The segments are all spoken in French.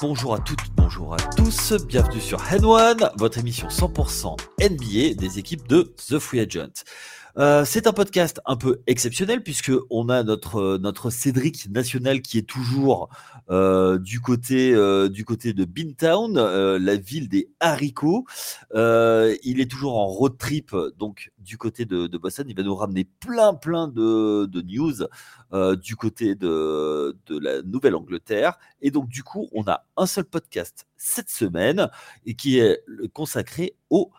Bonjour à toutes, bonjour à tous, bienvenue sur N1, votre émission 100% NBA des équipes de The Free Agent. Euh, c'est un podcast un peu exceptionnel puisque on a notre notre Cédric national qui est toujours euh, du côté euh, du côté de Bintown, la ville des haricots. il est toujours en road trip donc du côté de, Boston. Il va nous ramener plein plein de, de news du côté de de la Nouvelle-Angleterre. Et donc du coup, on a un seul podcast cette semaine et qui est consacré au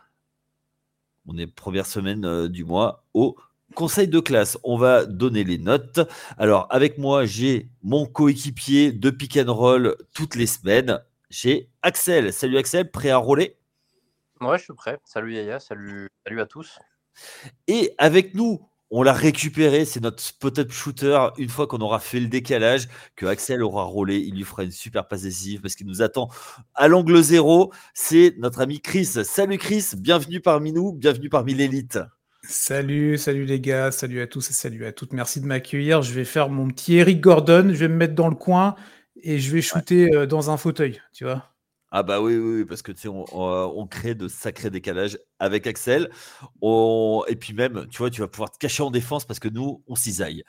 on est première semaine euh, du mois au conseil de classe. On va donner les notes. Alors, avec moi, j'ai mon coéquipier de pick and roll toutes les semaines. J'ai Axel. Salut Axel, prêt à rouler? Ouais, je suis prêt. Salut Yaya, salut, salut à tous. Et avec nous, on l'a récupéré, c'est notre spot-up shooter. Une fois qu'on aura fait le décalage, que Axel aura roulé, il lui fera une super passe décisive parce qu'il nous attend à l'angle zéro. C'est notre ami Chris. Salut Chris, bienvenue parmi nous, bienvenue parmi l'élite. Salut, salut les gars, salut à tous et salut à toutes. Merci de m'accueillir. Je vais faire mon petit Eric Gordon, je vais me mettre dans le coin et je vais shooter euh, dans un fauteuil, tu vois. Ah bah oui, oui, parce que tu sais, on, on, crée de sacrés décalages avec Axel. Et puis même, tu vois, tu vas pouvoir te cacher en défense parce que nous, on cisaille.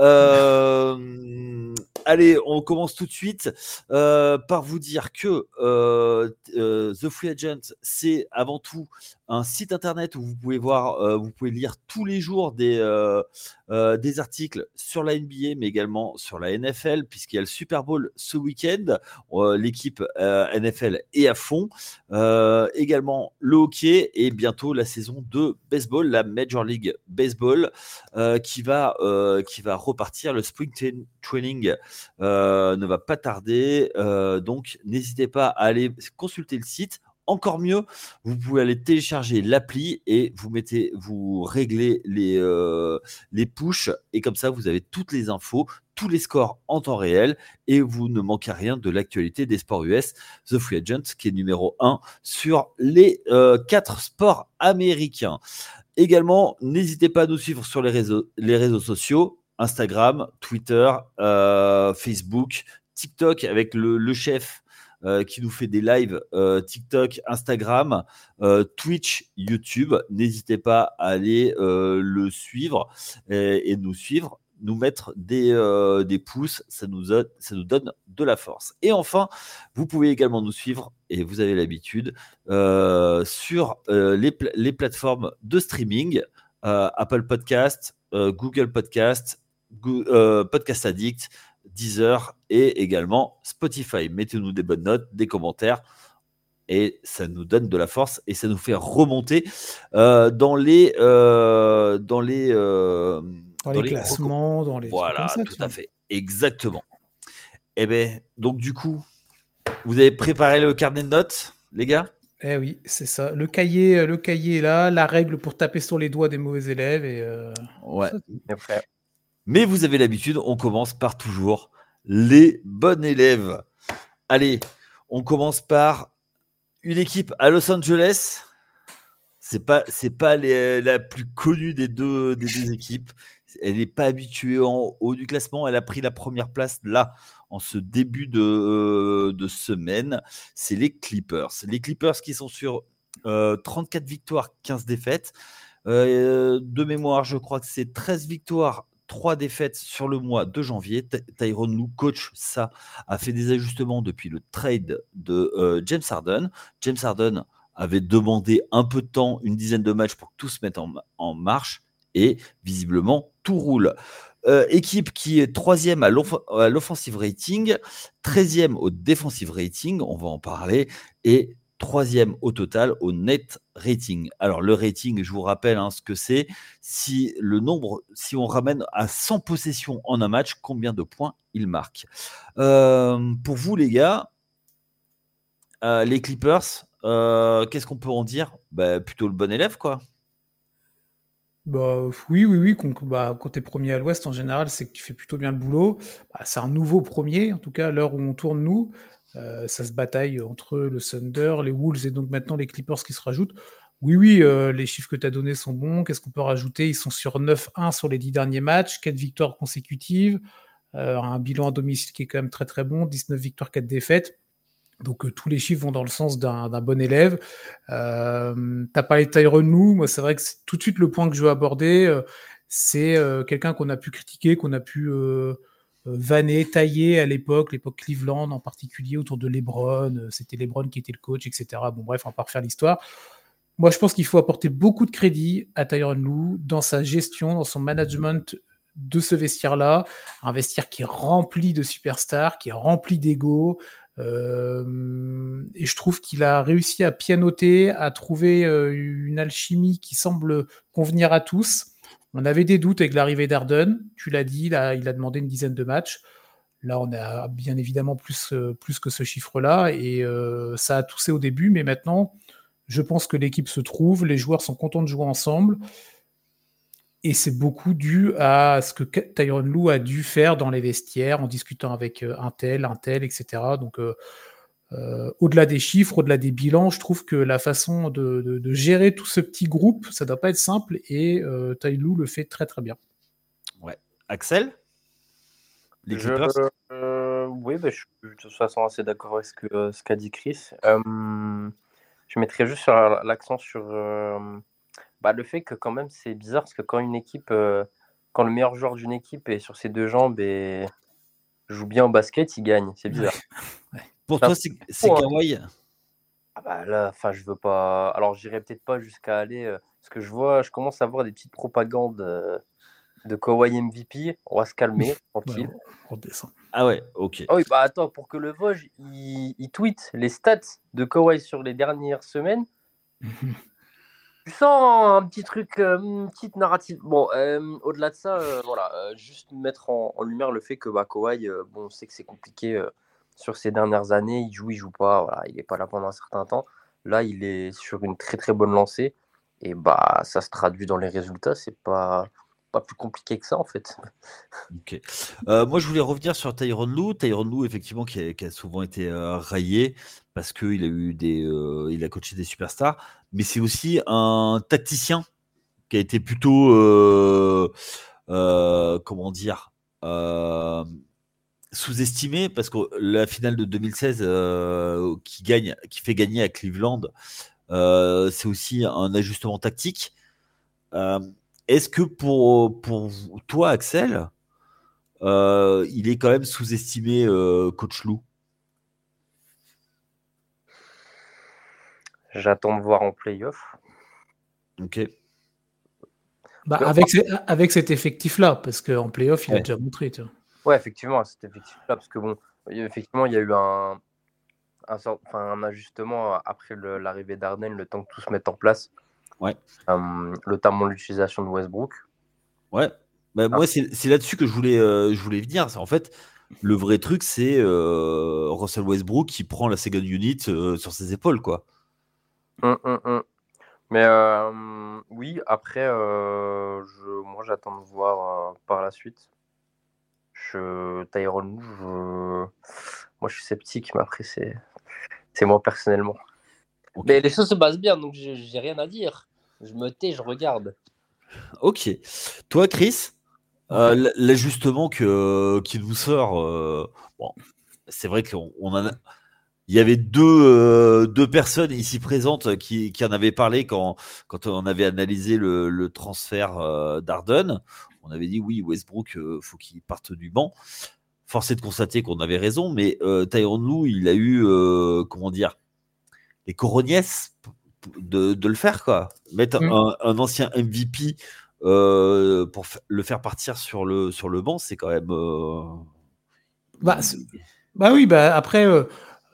Euh... Allez, on commence tout de suite euh, par vous dire que euh, euh, The Free Agent, c'est avant tout un site internet où vous pouvez voir, vous pouvez lire tous les jours des, des articles sur la NBA, mais également sur la NFL, puisqu'il y a le Super Bowl ce week-end. L'équipe NFL est à fond. également le hockey et bientôt la saison de baseball, la Major League Baseball, qui, va, qui va repartir. Le Spring Training euh, ne va pas tarder. Euh, donc, n'hésitez pas à aller consulter le site. Encore mieux, vous pouvez aller télécharger l'appli et vous mettez, vous réglez les, euh, les push et comme ça vous avez toutes les infos, tous les scores en temps réel et vous ne manquez rien de l'actualité des sports US. The Free Agent qui est numéro 1 sur les quatre sports américains. Également, n'hésitez pas à nous suivre sur les réseaux, les réseaux sociaux. Instagram, Twitter, euh, Facebook, TikTok avec le, chef euh, qui nous fait des lives euh, TikTok, Instagram, Twitch, YouTube. N'hésitez pas à aller le suivre et, nous suivre, nous mettre des, des pouces, ça nous, ça nous donne de la force. Et enfin, vous pouvez également nous suivre, et vous avez l'habitude, sur les, les, plateformes de streaming, Apple Podcast, Google Podcast, euh, Podcast Addict, Deezer et également Spotify. Mettez-nous des bonnes notes, des commentaires et ça nous donne de la force et ça nous fait remonter euh, dans les euh, dans les dans, les, classements, dans les voilà, tout à fait, exactement. Et eh ben donc du coup, vous avez préparé le carnet de notes, les gars? Eh oui, c'est ça. Le cahier, le cahier est là, la règle pour taper sur les doigts des mauvais élèves et. ouais. Mais vous avez l'habitude, on commence par toujours les bons élèves. Allez, on commence par une équipe à Los Angeles. C'est pas c'est pas la plus connue des deux des deux équipes. Elle n'est pas habituée en haut du classement. Elle a pris la première place là en ce début de, euh, semaine. C'est les Clippers. Les Clippers qui sont sur 34 euh, victoires, 15 défaites. Euh, de mémoire, je crois que c'est 13 victoires trois défaites sur le mois de janvier. Tyrone Lou, coach ça, a fait des ajustements depuis le trade de euh, James Harden. James Harden avait demandé un peu de temps, une dizaine de matchs pour que tout se mette en, marche et visiblement tout roule. Euh, équipe qui est troisième à l'offensive rating, treizième au defensive rating, on va en parler, et troisième au total au net rating. Alors le rating, je vous rappelle hein, ce que c'est. Si le nombre, si on ramène à 100 possessions en un match, combien de points il marque? Euh, Pour vous les gars, euh, les Clippers, euh, qu'est-ce qu'on peut en dire? Bah, Plutôt le bon élève quoi. Bah, oui, oui, oui. Quand, bah, quand premier à l'ouest, en général, c'est que tu fais plutôt bien le boulot. Bah, c'est un nouveau premier, en tout cas, à l'heure où on tourne, nous. Euh, ça se bataille entre le Thunder, les Wolves et donc maintenant les Clippers qui se rajoutent. Oui, oui, euh, les chiffres que tu as donnés sont bons. Qu'est-ce qu'on peut rajouter? Ils sont sur 9-1 sur les 10 derniers matchs, 4 victoires consécutives, euh, un bilan à domicile qui est quand même très très bon, 19 victoires, 4 défaites. Donc tous les chiffres vont dans le sens d'un bon élève. Euh, tu as parlé de Tyron Lou, moi c'est vrai que c'est tout de suite le point que je veux aborder. c'est quelqu'un qu'on a pu critiquer, qu'on a pu vanner, tailler à l'époque, l'époque Cleveland en particulier, autour de LeBron. C'était LeBron qui était le coach, etc. Bon bref, on va refaire l'histoire. Moi, je pense qu'il faut apporter beaucoup de crédit à Tyron Lou dans sa gestion, dans son management de ce vestiaire-là. Un vestiaire qui est rempli de superstars, qui est rempli d'ego. Euh, et je trouve qu'il a réussi à pianoter, à trouver euh, une alchimie qui semble convenir à tous. On avait des doutes avec l'arrivée d'Arden. Tu l'as dit, il a demandé une dizaine de matchs. Là, on a bien évidemment plus, euh, que ce chiffre-là. Et ça a toussé au début, mais maintenant, je pense que l'équipe se trouve, les joueurs sont contents de jouer ensemble. Et c'est beaucoup dû à ce que Tyron Lou a dû faire dans les vestiaires en discutant avec euh, un tel, un tel, etc. Donc, euh, euh, au-delà des chiffres, au-delà des bilans, je trouve que la façon de, gérer tout ce petit groupe, ça ne doit pas être simple et euh, le fait très très bien. Ouais. Axel? Les je, Oui, bah, je suis de toute façon assez d'accord avec ce qu'a dit Chris je mettrais juste l'accent sur euh, bah, le fait que quand même c'est bizarre parce que quand une équipe, euh, quand le meilleur joueur d'une équipe est sur ses deux jambes et joue bien au basket, il gagne. C'est bizarre. Pour toi, c'est hein. Kawhi ah bah là, enfin, je veux pas. Alors, j'irai peut-être pas jusqu'à aller. Euh, parce que je vois, je commence à voir des petites propagandes de Kawhi MVP. On va se calmer, tranquille. on descend. Ah ouais, ok. Ah oui, bah attends, pour que le Vosges il, tweet les stats de Kawhi sur les dernières semaines, tu sens un petit truc, euh, une petite narrative. Bon, euh, au-delà de ça, euh, voilà, juste mettre en, lumière le fait que bah, Kawhi, bon, on sait que c'est compliqué sur ces dernières années. Il joue, il joue pas, voilà, il n'est pas là pendant un certain temps. Là, il est sur une très très bonne lancée et bah ça se traduit dans les résultats. C'est pas pas plus compliqué que ça en fait. Ok. Euh, moi je voulais revenir sur Tyron Lou. Tyron Lou effectivement qui a, souvent été euh, raillé parce qu'il a eu des, euh, il a coaché des superstars, mais c'est aussi un tacticien qui a été plutôt, comment dire, sous-estimé parce que la finale de 2016 qui gagne, qui fait gagner à Cleveland, c'est aussi un ajustement tactique. Est-ce que pour, pour toi, Axel, euh, il est quand même sous-estimé, euh, coach Lou? J'attends de voir en playoff. Ok. Bah, avec, avec cet effectif-là, parce qu'en playoff, il a déjà montré. Tu Ouais, effectivement, cet effectif-là, parce que bon, effectivement, il y a eu un, un, un ajustement après l'arrivée d'Arden, le temps que tout se mette en place. Ouais. Euh, notamment l'utilisation de Westbrook. Ouais. Bah, Moi, c'est là-dessus que je voulais, euh, je voulais venir. En fait, le vrai truc, c'est euh, Russell Westbrook qui prend la second unit sur ses épaules, quoi. Hum, hum. Mais oui, après, je, moi, j'attends de voir par la suite. Je, Tyrone, je, moi, je suis sceptique, mais après, c'est moi personnellement. Mais les choses se passent bien, donc j'ai rien à dire. Je me tais, je regarde. Ok. Toi, Chris, euh, l'ajustement que qui nous sort, euh, bon, c'est vrai qu'on a. Il y avait deux, euh, deux personnes ici présentes qui, qui, en avaient parlé quand, quand on avait analysé le, le transfert d'Arden. On avait dit oui, Westbrook, faut qu'il parte du banc. Force est de constater qu'on avait raison, mais Tyron Lou, il a eu, comment dire, les corognès de, le faire, quoi. Mettre mm. un, ancien MVP euh, pour le faire partir sur le, sur le banc, c'est quand même. Euh, bah, bah, oui, bah après. Euh,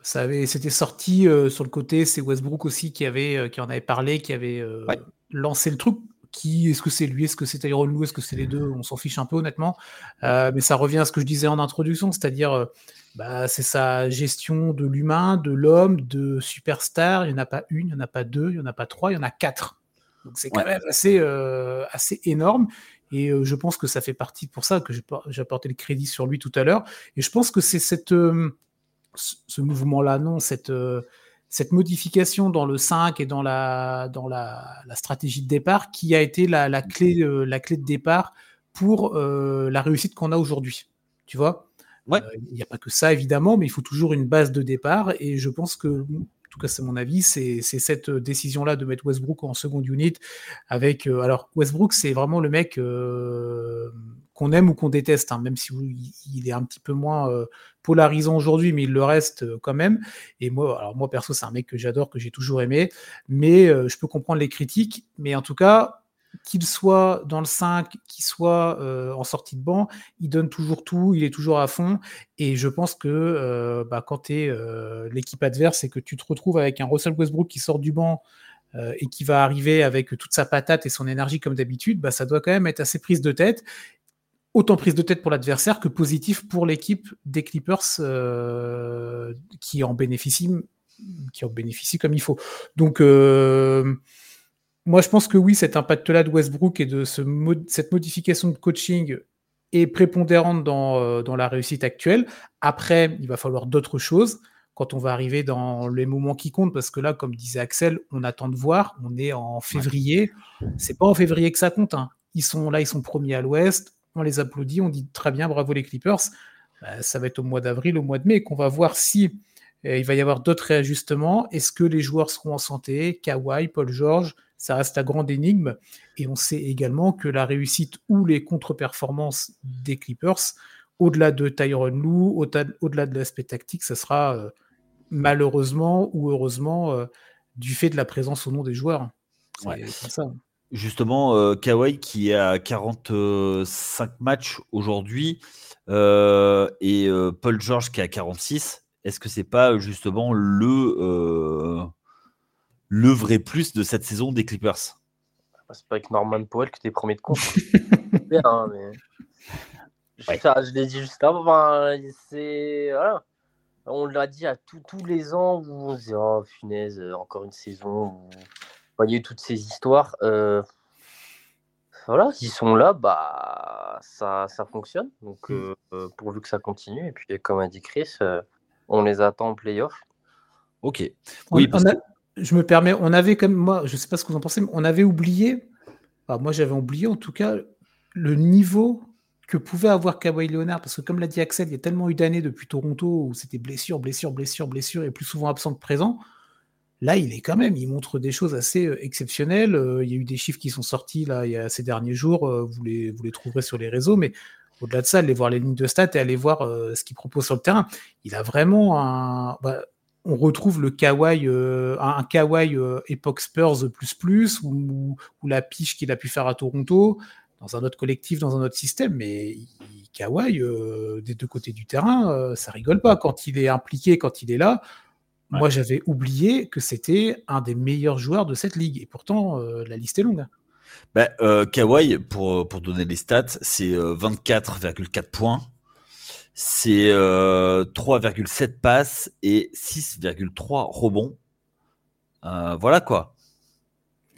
ça avait, c'était sorti sur le côté, c'est Westbrook aussi qui avait, qui en avait parlé, qui avait lancé le truc. Qui, est-ce que c'est lui, est-ce que c'est Tyron Lou, est-ce que c'est les deux On s'en fiche un peu honnêtement, mais ça revient à ce que je disais en introduction, c'est-à-dire bah, c'est sa gestion de l'humain, de l'homme, de superstar. Il n'y en a pas une, il n'y en a pas deux, il n'y en a pas trois, il y en a quatre. Donc c'est quand même assez, euh, assez énorme. Et euh, je pense que ça fait partie pour ça que j'ai apporté le crédit sur lui tout à l'heure. Et je pense que c'est cette, euh, ce mouvement-là, non, cette, cette modification dans le 5 et dans la, dans la, la stratégie de départ qui a été la, la clé, la clé de départ pour la réussite qu'on a aujourd'hui. Tu vois? Ouais. Il n'y a pas que ça, évidemment, mais il faut toujours une base de départ. Et je pense que, en tout cas, c'est mon avis, c'est cette décision-là de mettre Westbrook en seconde unit. Avec, alors, Westbrook, c'est vraiment le mec qu'on aime ou qu'on déteste, hein, même si il est un petit peu moins polarisant aujourd'hui, mais il le reste quand même. Et moi, alors moi perso, c'est un mec que j'adore, que j'ai toujours aimé, mais je peux comprendre les critiques. Mais en tout cas, qu'il soit dans le 5, qu'il soit en sortie de banc, il donne toujours tout, il est toujours à fond. Et je pense que bah, quand tu es l'équipe adverse et que tu te retrouves avec un Russell Westbrook qui sort du banc et qui va arriver avec toute sa patate et son énergie comme d'habitude, bah, ça doit quand même être assez prise de tête autant prise de tête pour l'adversaire que positif pour l'équipe des Clippers euh, qui en bénéficie qui en bénéficie comme il faut. Donc euh, moi je pense que oui, cet impact-là de Westbrook et de ce cette modification de coaching est prépondérante dans, euh, dans la réussite actuelle. Après, il va falloir d'autres choses quand on va arriver dans les moments qui comptent, parce que là, comme disait Axel, on attend de voir. On est en février. C'est pas en février que ça compte. Hein. Ils sont là, ils sont premiers à l'Ouest on les applaudit, on dit très bien, bravo les Clippers. Euh, ça va être au mois d'avril, au mois de mai, qu'on va voir si euh, il va y avoir d'autres réajustements. Est-ce que les joueurs seront en santé? Kawhi, Paul George, ça reste la grande énigme. Et on sait également que la réussite ou les contre-performances des Clippers, au-delà de Tyron Lou, au-delà de l'aspect tactique, ça sera euh, malheureusement ou heureusement du fait de la présence au nom des joueurs. C'est ça. Justement, euh, Kawhi qui est à 45 matchs aujourd'hui euh, et euh, Paul George qui est à 46. Est-ce que c'est pas justement le, le vrai plus de cette saison des Clippers? Bah, C'est pas avec Norman Powell que tu es premier de compte. Hein, je, l'ai dit juste avant. c'est On l'a dit à tous les ans où on se dit oh funaise, encore une saison voyez toutes ces histoires. Euh, voilà, s'ils sont là, bah ça, ça fonctionne. Donc mmh. euh, pourvu que ça continue. Et puis comme a dit Chris, euh, on les attend en playoff. Ok. Oui, je me permets, on avait comme moi, je sais pas ce que vous en pensez, mais on avait oublié, moi j'avais oublié en tout cas le niveau que pouvait avoir Kawhi Leonard, parce que comme l'a dit Axel, il y a tellement eu d'années depuis Toronto où c'était blessure, blessure, blessure, blessure, et plus souvent absent que présent. Là, il est quand même, il montre des choses assez euh, exceptionnelles. Euh, il y a eu des chiffres qui sont sortis là, il y a ces derniers jours, euh, vous, les, trouverez sur les réseaux, mais au-delà de ça, allez voir les lignes de stats et allez voir ce qu'il propose sur le terrain. Il a vraiment un. Bah, on retrouve le kawaii, un, kawaii époque Spurs plus plus, ou, la piche qu'il a pu faire à Toronto, dans un autre collectif, dans un autre système, mais Kawhi, des deux côtés du terrain, ça rigole pas. Quand il est impliqué, quand il est là, moi, j'avais oublié que c'était un des meilleurs joueurs de cette ligue. Et pourtant, euh, la liste est longue. Bah, euh, Kawhi, pour, pour donner les stats, c'est 24,4 euh, points, c'est 3,7 passes et 6,3 rebonds. voilà quoi.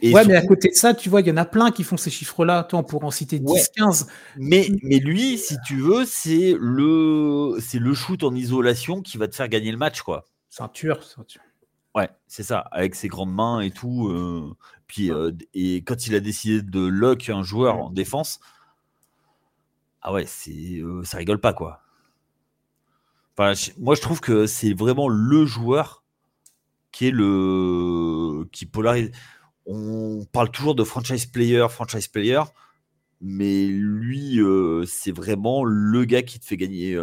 ouais, mais à côté de ça, tu vois, il y en a plein qui font ces chiffres-là. Toi, on pourrait en citer 10, 15. Mais, mais lui, si tu veux, c'est le, c'est le shoot en isolation qui va te faire gagner le match, quoi. Ouais, c'est ça, avec ses grandes mains et tout. Euh, puis, euh, et quand il a décidé de lock un joueur en défense, ah ouais, c'est, euh, ça rigole pas, quoi. Enfin, moi, je trouve que c'est vraiment le joueur qui est le. qui polarise. On parle toujours de franchise player, franchise player, mais lui, c'est vraiment le gars qui te fait gagner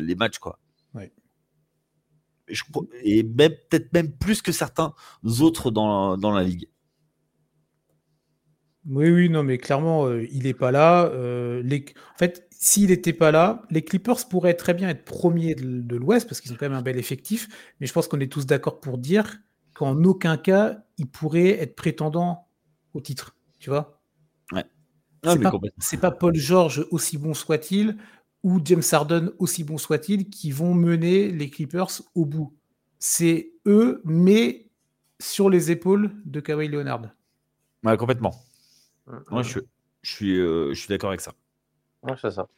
les matchs, quoi et même peut-être même plus que certains autres dans, dans la ligue. Oui, oui, non, mais clairement, euh, il n'est pas là. Euh, les... En fait, s'il n'était pas là, les Clippers pourraient très bien être premiers de, l'Ouest parce qu'ils ont quand même un bel effectif. Mais je pense qu'on est tous d'accord pour dire qu'en aucun cas, ils pourraient être prétendants au titre. Tu vois? Ouais. C'est pas, pas, Paul George, aussi bon soit-il, ou James Harden, aussi bon soit-il, qui vont mener les Clippers au bout. C'est eux, mais sur les épaules de Kawhi Leonard. Ouais, complètement. Moi, je, suis, euh, je suis d'accord avec ça. Ouais, c'est ça.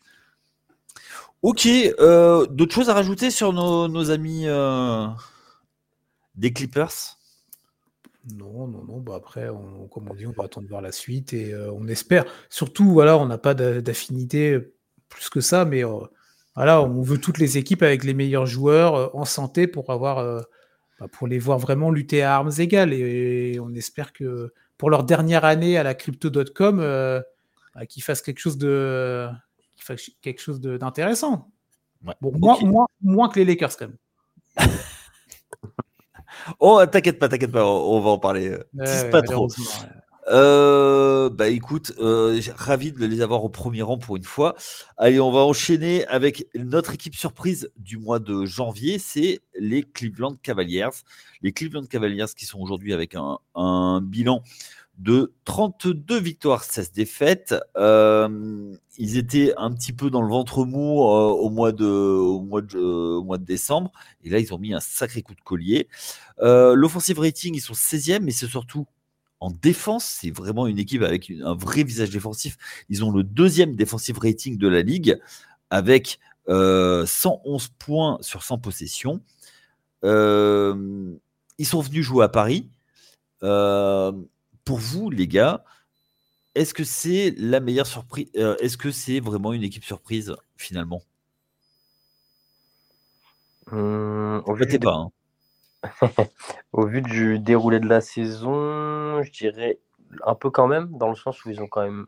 Ok, euh, d'autres choses à rajouter sur nos, amis euh, des Clippers? Non, non, non. Bah après, on, comme on dit, on va attendre voir la suite et on espère. Surtout, voilà, on n'a pas d'affinité plus que ça, mais Voilà, on veut toutes les équipes avec les meilleurs joueurs en santé pour avoir bah, pour les voir vraiment lutter à armes égales. Et, on espère que pour leur dernière année à la crypto.com, euh, bah, qu'ils fassent quelque chose de quelque chose d'intéressant. bon, moins, que les Lakers quand même. oh, t'inquiète pas, t'inquiète pas, on, va en parler. pas trop. Euh, bah écoute, euh, ravi de les avoir au premier rang pour une fois. Allez, on va enchaîner avec notre équipe surprise du mois de janvier, c'est les Cleveland Cavaliers. Les Cleveland Cavaliers qui sont aujourd'hui avec un, bilan de 32 victoires, 16 défaites. Euh, ils étaient un petit peu dans le ventre mou de, au, mois de, au mois de décembre. Et là, ils ont mis un sacré coup de collier. L'offensive rating, ils sont 16e, mais c'est surtout en défense, c'est vraiment une équipe avec un vrai visage défensif. Ils ont le deuxième defensive rating de la ligue avec 111 euh, points sur 100 possessions. Euh, ils sont venus jouer à Paris. Euh, pour vous, les gars, est-ce que c'est la meilleure surprise Est-ce que c'est vraiment une équipe surprise finalement? Hum, pas. Hein. Au vu du déroulé de la saison, je dirais un peu quand même, dans le sens où ils ont quand même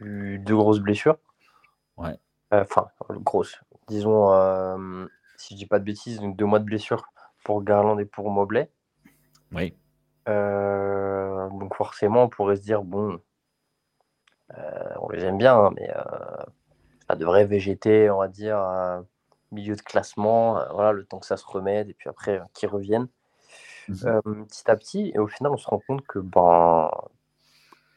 eu deux grosses blessures. Ouais. Euh, enfin, grosses. Disons, euh, si je dis pas de bêtises, donc deux mois de blessure pour Garland et pour Mobley. Oui. Euh, donc forcément, on pourrait se dire, bon, on les aime bien, hein, mais ça devrait végéter, on va dire milieu de classement, euh, voilà, le temps que ça se remette et puis après euh, qu'ils reviennent mmh euh, petit à petit. Et au final, on se rend compte que ben,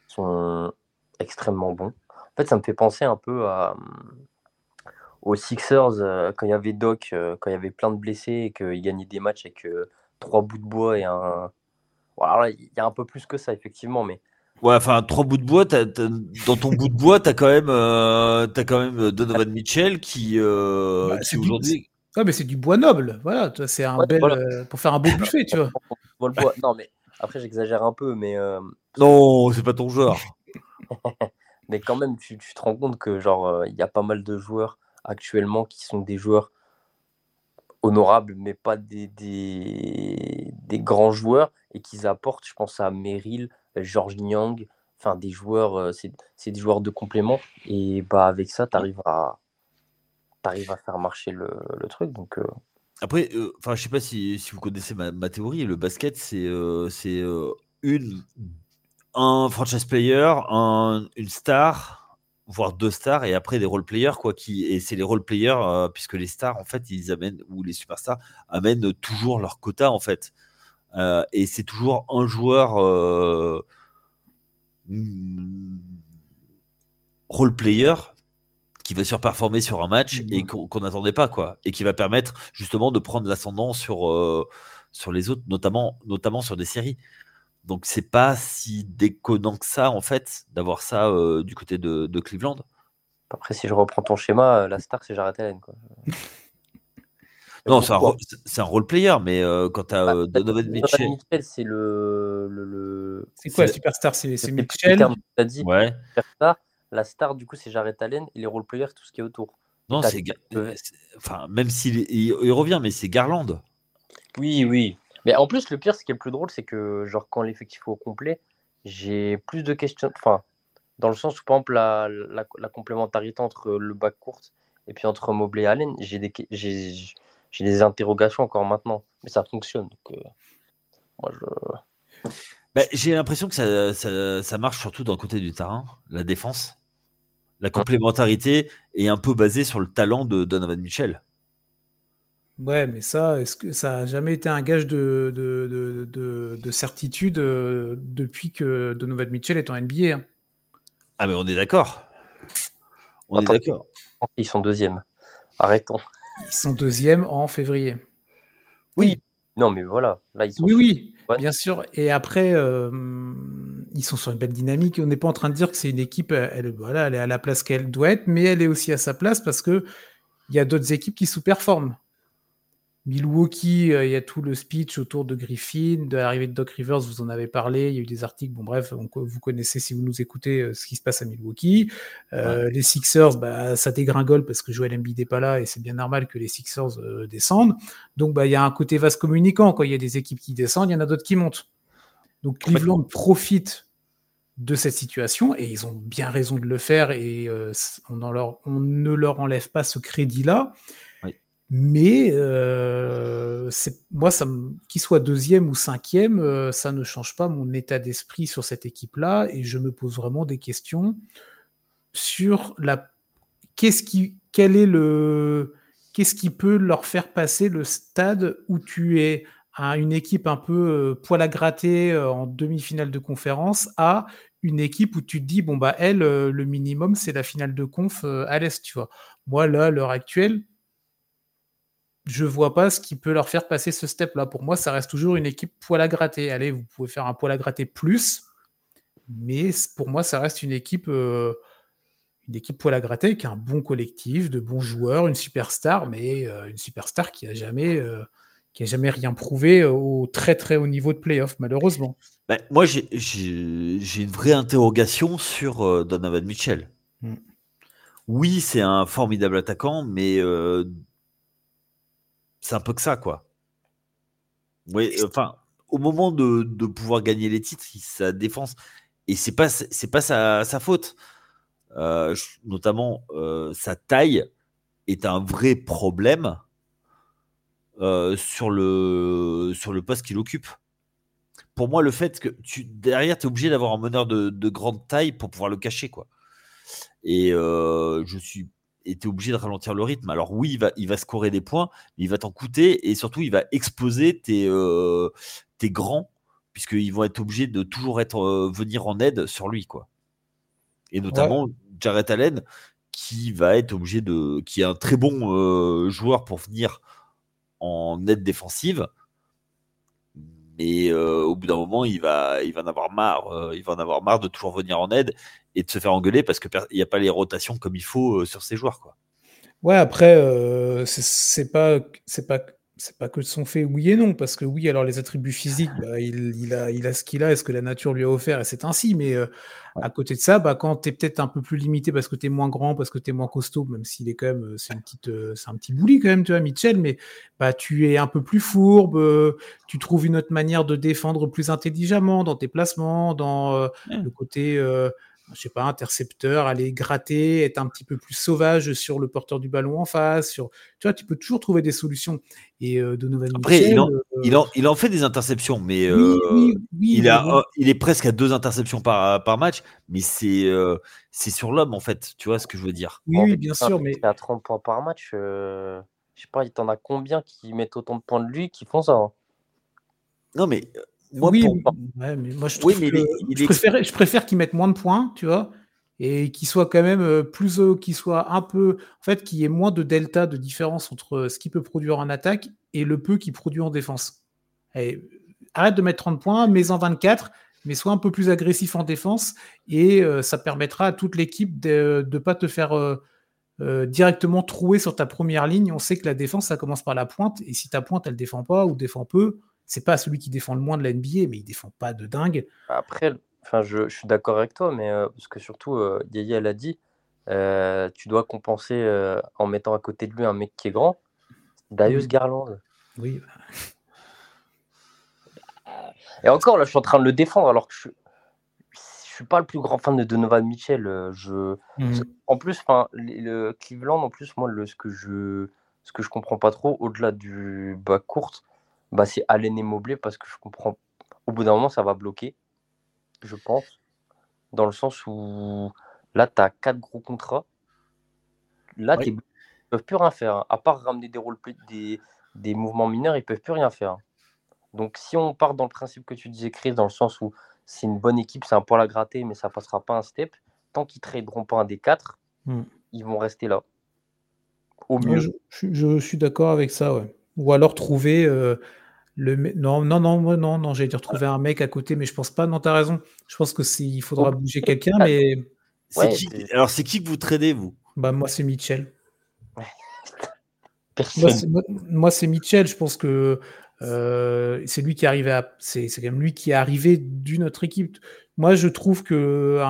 ils sont extrêmement bons. En fait, ça me fait penser un peu à, aux Sixers quand il y avait Doc, quand il y avait plein de blessés et qu'ils gagnaient des matchs avec trois bouts de bois et un. Voilà, il y a un peu plus que ça, effectivement, mais Ouais, enfin, trois bouts de bois, dans ton bout de bois, tu as quand même, euh, as quand même Donovan Mitchell qui, euh, bah, aujourd'hui. Ouais, mais c'est du bois noble. Voilà, c'est un bel. Euh, pour faire un beau buffet, tu vois. Non, mais après, j'exagère un peu, mais. Euh, non, c'est pas ton genre. mais quand même, tu, te rends compte que, genre, il y a pas mal de joueurs actuellement qui sont des joueurs honorables, mais pas des, des, des grands joueurs et qu'ils apportent, je pense à Merrill, George Nyang, enfin des joueurs, euh, c'est des joueurs de complément. Et bah avec ça, tu arrives à, à faire marcher le, le truc. Donc, euh. Après, euh, enfin, je sais pas si, si vous connaissez ma, ma, théorie. Le basket, c'est c'est une un franchise player, un, une star, voire deux stars, et après des role players quoi. Qui et c'est les role players puisque les stars en fait ils amènent ou les superstars amènent toujours leur quota en fait. Euh, et c'est toujours un joueur euh, mm, role player qui va surperformer sur un match et mmh. qu'on n'attendait pas quoi. Et qui va permettre justement de prendre l'ascendant sur euh, sur les autres notamment notamment sur des séries. Donc c'est pas si déconnant que ça en fait d'avoir ça du côté de, Cleveland. Après si je reprends ton schéma la star c'est Jared Allen quoi non, c'est un, role player, mais euh, quand tu as bah, euh, Donovan Mitchell. c'est le. le, C'est quoi la superstar? C'est Mitchell? Tu as dit ouais. La star, du coup, c'est Jared Allen et les role players, tout ce qui est autour. Non, c'est. Enfin, même s'il il, revient, mais c'est Garland. Oui, oui. Mais en plus, le pire, ce qui est le plus drôle, c'est que, genre, quand l'effectif est au complet, j'ai plus de questions. Enfin, dans le sens où, par exemple, la, la, complémentarité entre le bac court et puis entre Mobley et Allen, j'ai des, j'ai des interrogations encore maintenant, mais ça fonctionne. Donc, euh, bah, j'ai l'impression que ça, ça, marche surtout d'un côté du terrain, la défense. La complémentarité est un peu basée sur le talent de Donovan Mitchell. Ouais, mais ça, est-ce que ça a jamais été un gage de, de, de, certitude euh, depuis que Donovan Mitchell est en NBA hein? Ah, mais on est d'accord. On est d'accord. Ils sont deuxième. Arrêtons. Ils sont deuxième en février. Oui. Non, mais voilà. Là, ils sont oui, oui, bien sûr. Et après, euh, ils sont sur une belle dynamique. On n'est pas en train de dire que c'est une équipe, elle, voilà, elle est à la place qu'elle doit être, mais elle est aussi à sa place parce que il y a d'autres équipes qui sous-performent. Milwaukee, il y a tout le speech autour de Griffin, de l'arrivée de Doc Rivers, vous en avez parlé, il y a eu des articles, bon bref, vous connaissez si vous nous écoutez ce qui se passe à Milwaukee. Les Sixers, bah, ça dégringole parce que Joel Embiid n'est pas là et c'est bien normal que les Sixers descendent. Donc bah, il y a un côté vaste communicant, quand il y a des équipes qui descendent, il y en a d'autres qui montent. Donc Cleveland profite de cette situation et ils ont bien raison de le faire et on, on ne leur enlève pas ce crédit-là. Mais euh, moi, qu'il soit deuxième ou cinquième, euh, ça ne change pas mon état d'esprit sur cette équipe-là. Et je me pose vraiment des questions sur la. Qu'est-ce qui, est le, qu'est-ce qui peut leur faire passer le stade où tu es à une équipe un peu euh, poil à gratter en demi-finale de conférence à une équipe où tu te dis bon bah elle le minimum c'est la finale de conf à l'est tu vois moi là à l'heure actuelle je vois pas ce qui peut leur faire passer ce step-là. Pour moi, ça reste toujours une équipe poil à gratter. Allez, vous pouvez faire un poil à gratter plus, mais pour moi, ça reste une équipe, euh, une équipe poil à gratter qui a un bon collectif, de bons joueurs, une superstar, mais euh, une superstar qui a jamais, euh, qui a jamais rien prouvé au très très haut niveau de playoff, malheureusement. Ben, moi, j'ai une vraie interrogation sur Donovan Mitchell. Hmm. Oui, c'est un formidable attaquant, mais c'est un peu que ça, quoi. Oui, enfin, au moment de, pouvoir gagner les titres, sa défense, et c'est pas, c'est pas sa, faute. Euh, notamment, euh, sa taille est un vrai problème euh, sur, le, sur le poste qu'il occupe. Pour moi, le fait que tu, derrière, tu es obligé d'avoir un meneur de, de, grande taille pour pouvoir le cacher. quoi. Et je suis était obligé de ralentir le rythme. Alors oui, il va, il va scorer des points, mais il va t'en coûter et surtout il va exploser tes, euh, tes grands, puisqu'ils vont être obligés de toujours être, euh, venir en aide sur lui. quoi. Et notamment Jared Allen, qui va être obligé de. qui est un très bon euh, joueur pour venir en aide défensive. Mais au bout d'un moment, il va, il va en avoir marre. il va en avoir marre de toujours venir en aide et de se faire engueuler parce qu'il n'y a pas les rotations comme il faut euh, sur ces joueurs. Quoi. Ouais, après, euh, c'est pas, c'est pas, c'est pas que son fait oui et non, parce que oui, alors les attributs physiques, bah, il, il, a, il a ce qu'il a et ce que la nature lui a offert, et c'est ainsi, mais euh, à côté de ça, bah, quand tu es peut-être un peu plus limité parce que tu es moins grand, parce que tu es moins costaud, même s'il est quand même, c'est, une petite, c'est un petit bouli quand même, tu vois, Mitchell, mais bah, tu es un peu plus fourbe, tu trouves une autre manière de défendre plus intelligemment dans tes placements, dans le côté je sais pas, intercepteur, aller gratter, être un petit peu plus sauvage sur le porteur du ballon en face. Sur... Tu vois, tu peux toujours trouver des solutions. Et euh, Donovan Après, il, en, euh, il, en, fait des interceptions, mais euh, il, a, il est presque à deux interceptions par, par match, mais c'est c'est sur l'homme, en fait. Tu vois ce que je veux dire Oui, bien sûr. Mais... à 30 points par match, je sais pas, il t'en a combien qui mettent autant de points de lui qui font ça hein Non, mais oui, mais moi je, je, préfère, qu'ils mettent moins de points, tu vois, et qu'ils soient quand même euh, plus, euh, qu'ils soient un peu, en fait, qu'il y ait moins de delta de différence entre euh, ce qu'il peut produire en attaque et le peu qu'il produit en défense. arrête de mettre 30 points, mets en 24, mais sois un peu plus agressif en défense et ça permettra à toute l'équipe de ne pas te faire directement trouer sur ta première ligne. On sait que la défense, ça commence par la pointe, et si ta pointe, elle défend pas ou défend peu, c'est pas celui qui défend le moins de la NBA, mais il défend pas de dingue. Après, enfin, je, suis d'accord avec toi, mais euh, parce que surtout, euh, Yaya l'a dit, euh, tu dois compenser euh, en mettant à côté de lui un mec qui est grand. Darius Garland. Oui. Et encore, là, je suis en train de le défendre alors que je, je suis pas le plus grand fan de Donovan Mitchell. Je, mmh. En plus, enfin, le Cleveland, en plus, moi, le, ce que je, ce que je comprends pas trop, au-delà du bas court, bah, c'est Allen et Mobley parce que je comprends. Au bout d'un moment, ça va bloquer, je pense. Dans le sens où là, tu as quatre gros contrats. Là, ils ne peuvent plus rien faire. Hein. À part ramener des, rôles, des, des mouvements mineurs, ils ne peuvent plus rien faire. Hein. Donc, si on part dans le principe que tu disais, Chris, dans le sens où c'est une bonne équipe, c'est un poil à gratter, mais ça passera pas un step, tant qu'ils ne traderont pas un des quatre, hmm. ils vont rester là. Au mieux. je, je, suis d'accord avec ça, ouais. Ou alors trouver euh, le non, non, non, non, non, j'ai dû retrouver un mec à côté, mais je pense pas. Non, tu as raison. Je pense que il faudra bouger quelqu'un, mais. alors, c'est qui que vous tradez, vous? Bah, moi, c'est Mitchell. Moi, c'est Mitchell. Je pense que euh, c'est lui qui est à. C'est quand même lui qui est arrivé d'une autre équipe. Moi, je trouve que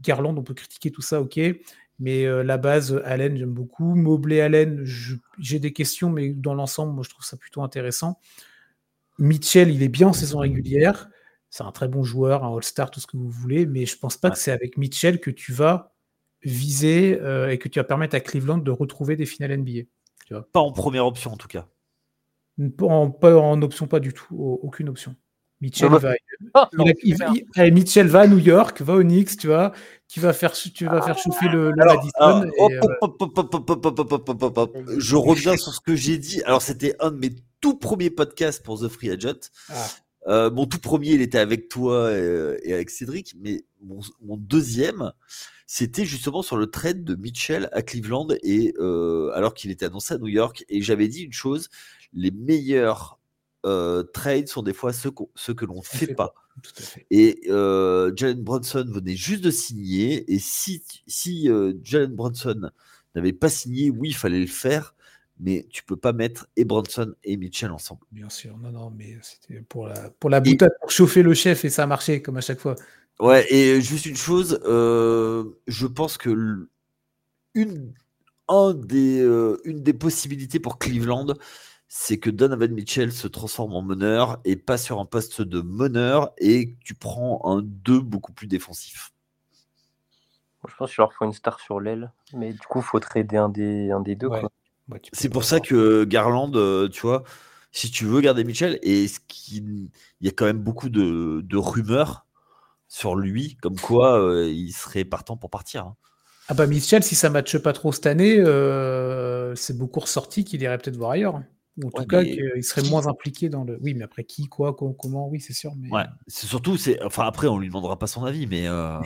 Garland, on peut critiquer tout ça, ok. Mais euh, la base, Allen, j'aime beaucoup. Mobley, Allen, j'ai des questions, mais dans l'ensemble, moi, je trouve ça plutôt intéressant. Mitchell, il est bien en saison régulière. C'est un très bon joueur, un All-Star, tout ce que vous voulez. Mais je pense pas que c'est avec Mitchell que tu vas viser euh, et que tu vas permettre à Cleveland de retrouver des finales NBA. Pas en première option, en tout cas. En, pas en option, pas du tout. Aucune option. Mitchell va, Mitchell va à New York, va au Knicks, tu vois, qui va faire, tu vas faire chauffer le, Madison. Je reviens sur ce que j'ai dit. Alors, c'était un de mes tout premiers podcasts pour The Free Agent. mon tout premier, il était avec toi et, avec Cédric, mais mon, mon deuxième, c'était justement sur le trade de Mitchell à Cleveland et euh, alors qu'il était annoncé à New York. Et j'avais dit une chose les meilleurs euh, trades sont des fois ceux, que l'on ne fait, pas. Et euh, Jalen Brunson venait juste de signer. Et si, si Jalen Brunson n'avait pas signé, oui, il fallait le faire. Mais tu peux pas mettre et Brunson et Mitchell ensemble. Bien sûr, non, non, mais c'était pour la, pour la boutade, pour chauffer le chef et ça a marché comme à chaque fois. Ouais, et juste une chose, euh, je pense que une, un des, euh, une des possibilités pour Cleveland, c'est que Donovan Mitchell se transforme en meneur et pas sur un poste de meneur et tu prends un 2 beaucoup plus défensif. Je pense qu'il leur faut une star sur l'aile, mais du coup, il faut trader un des, un des deux. c'est pour ça que Garland, euh, tu vois, si tu veux garder Mitchell, et ce qui, il y a quand même beaucoup de, de rumeurs sur lui, comme quoi euh, il serait partant pour partir. Hein. Ah bah Mitchell, si ça ne matche pas trop cette année, euh, c'est beaucoup ressorti qu'il irait peut-être voir ailleurs. Ou en tout cas, qu'il serait moins impliqué dans le. Oui, mais après qui, quoi, comment, oui, c'est sûr. Mais... Ouais, c'est surtout, c'est. Enfin, après, on lui demandera pas son avis, mais euh,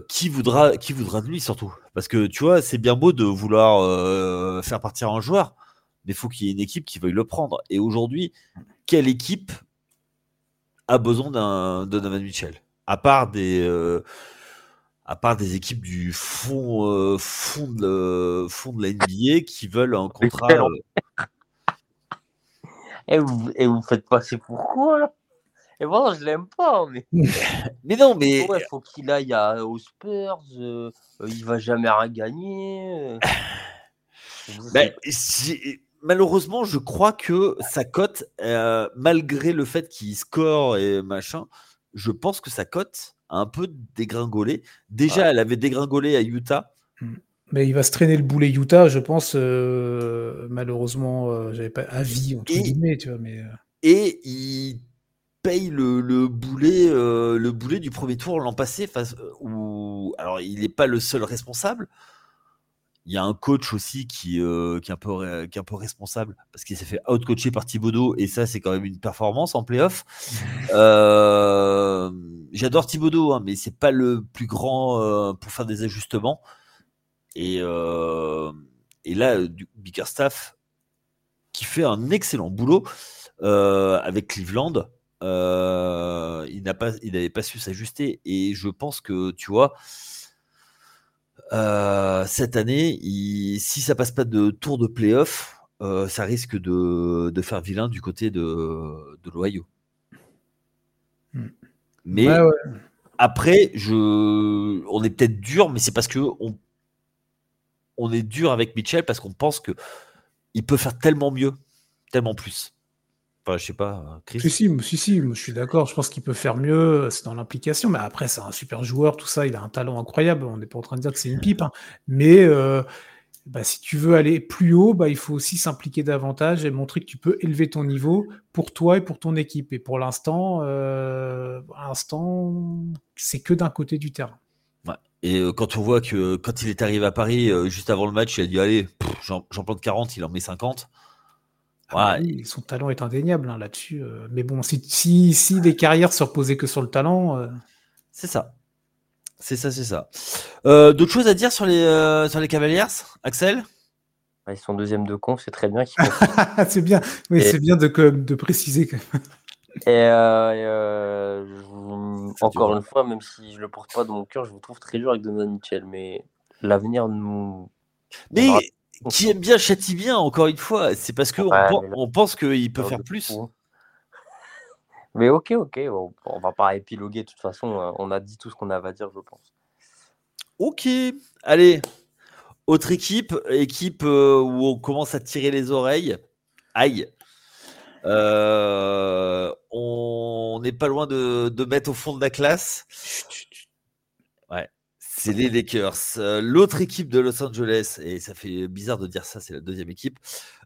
qui voudra, qui voudra de lui surtout? Parce que tu vois, c'est bien beau de vouloir faire partir un joueur, mais il faut qu'il y ait une équipe qui veuille le prendre. Et aujourd'hui, quelle équipe a besoin d'un Donovan Mitchell? À part des, euh, à part des équipes du fond, euh, fond, de, fond de la NBA qui veulent un contrat. Euh, et, vous, et vous faites passer pour quoi là? Et voilà, je l'aime pas, mais. mais non, mais. Il faut qu'il aille à, aux Spurs. il va jamais rien gagner. ben, malheureusement, je crois que sa cote, euh, malgré le fait qu'il score et machin, je pense que sa cote a un peu dégringolé. Déjà, elle avait dégringolé à Utah. Hmm. Mais il va se traîner le boulet Utah, je pense. Euh, malheureusement, euh, j'avais pas avis entre guillemets, tu vois. Mais et il paye le, boulet, le boulet du premier tour l'an passé. Face, où, alors, il n'est pas le seul responsable il y a un coach aussi qui, euh, qui, est, un peu, qui est un peu responsable parce qu'il s'est fait out-coacher par Thibodeau et ça, c'est quand même une performance en playoff. Euh, J'adore Thibodeau, hein, mais c'est pas le plus grand euh, pour faire des ajustements. Et, euh, et là, du Bickerstaff qui fait un excellent boulot euh, avec Cleveland. il n'a pas, il n'avait pas su s'ajuster et je pense que tu vois euh, cette année, si ça passe pas de tour de playoff, euh, ça risque de, faire vilain du côté de, de l'Ohio. Hmm. Mais après, je, on est peut-être dur, mais c'est parce que on, on est dur avec Mitchell parce qu'on pense que il peut faire tellement mieux, tellement plus. Enfin, je sais pas, Chris. Si, si, si, si je suis d'accord. Je pense qu'il peut faire mieux. C'est dans l'implication. Mais après, c'est un super joueur, tout ça. Il a un talent incroyable. On n'est pas en train de dire que c'est une pipe. Hein. Mais euh, bah, si tu veux aller plus haut, bah, il faut aussi s'impliquer davantage et montrer que tu peux élever ton niveau pour toi et pour ton équipe. Et pour l'instant, euh, l'instant, c'est que d'un côté du terrain. Et euh, quand on voit que quand il est arrivé à Paris, juste avant le match, il a dit Allez, j'en plante 40, il en met 50. Ah bah son talent est indéniable hein, là-dessus. Euh. mais bon, si, si, si, les carrières se reposaient que sur le talent. Euh. C'est ça. C'est ça, c'est ça. Euh, d'autres choses à dire sur les, sur les Cavaliers, Axel? Bah, Ils sont deuxième de conf, c'est très bien. c'est bien, oui, c'est bien de, de préciser. Et, encore une fois, même si je le porte pas dans mon cœur, je vous trouve très dur avec Donovan Mitchell. Mais l'avenir nous. Mais qui aime bien châtie bien, encore une fois. C'est parce qu'on on pense qu'il peut faire plus. Hein. Mais ok, ok, on, on, va pas épiloguer. De toute façon, euh, on a dit tout ce qu'on avait à dire, je pense. Ok, allez. Autre équipe, équipe euh, où on commence à tirer les oreilles. Aïe. Euh, on n'est pas loin de, de, mettre au fond de la classe. C'est les Lakers. Euh, l'autre équipe de Los Angeles, et ça fait bizarre de dire ça, c'est la deuxième équipe,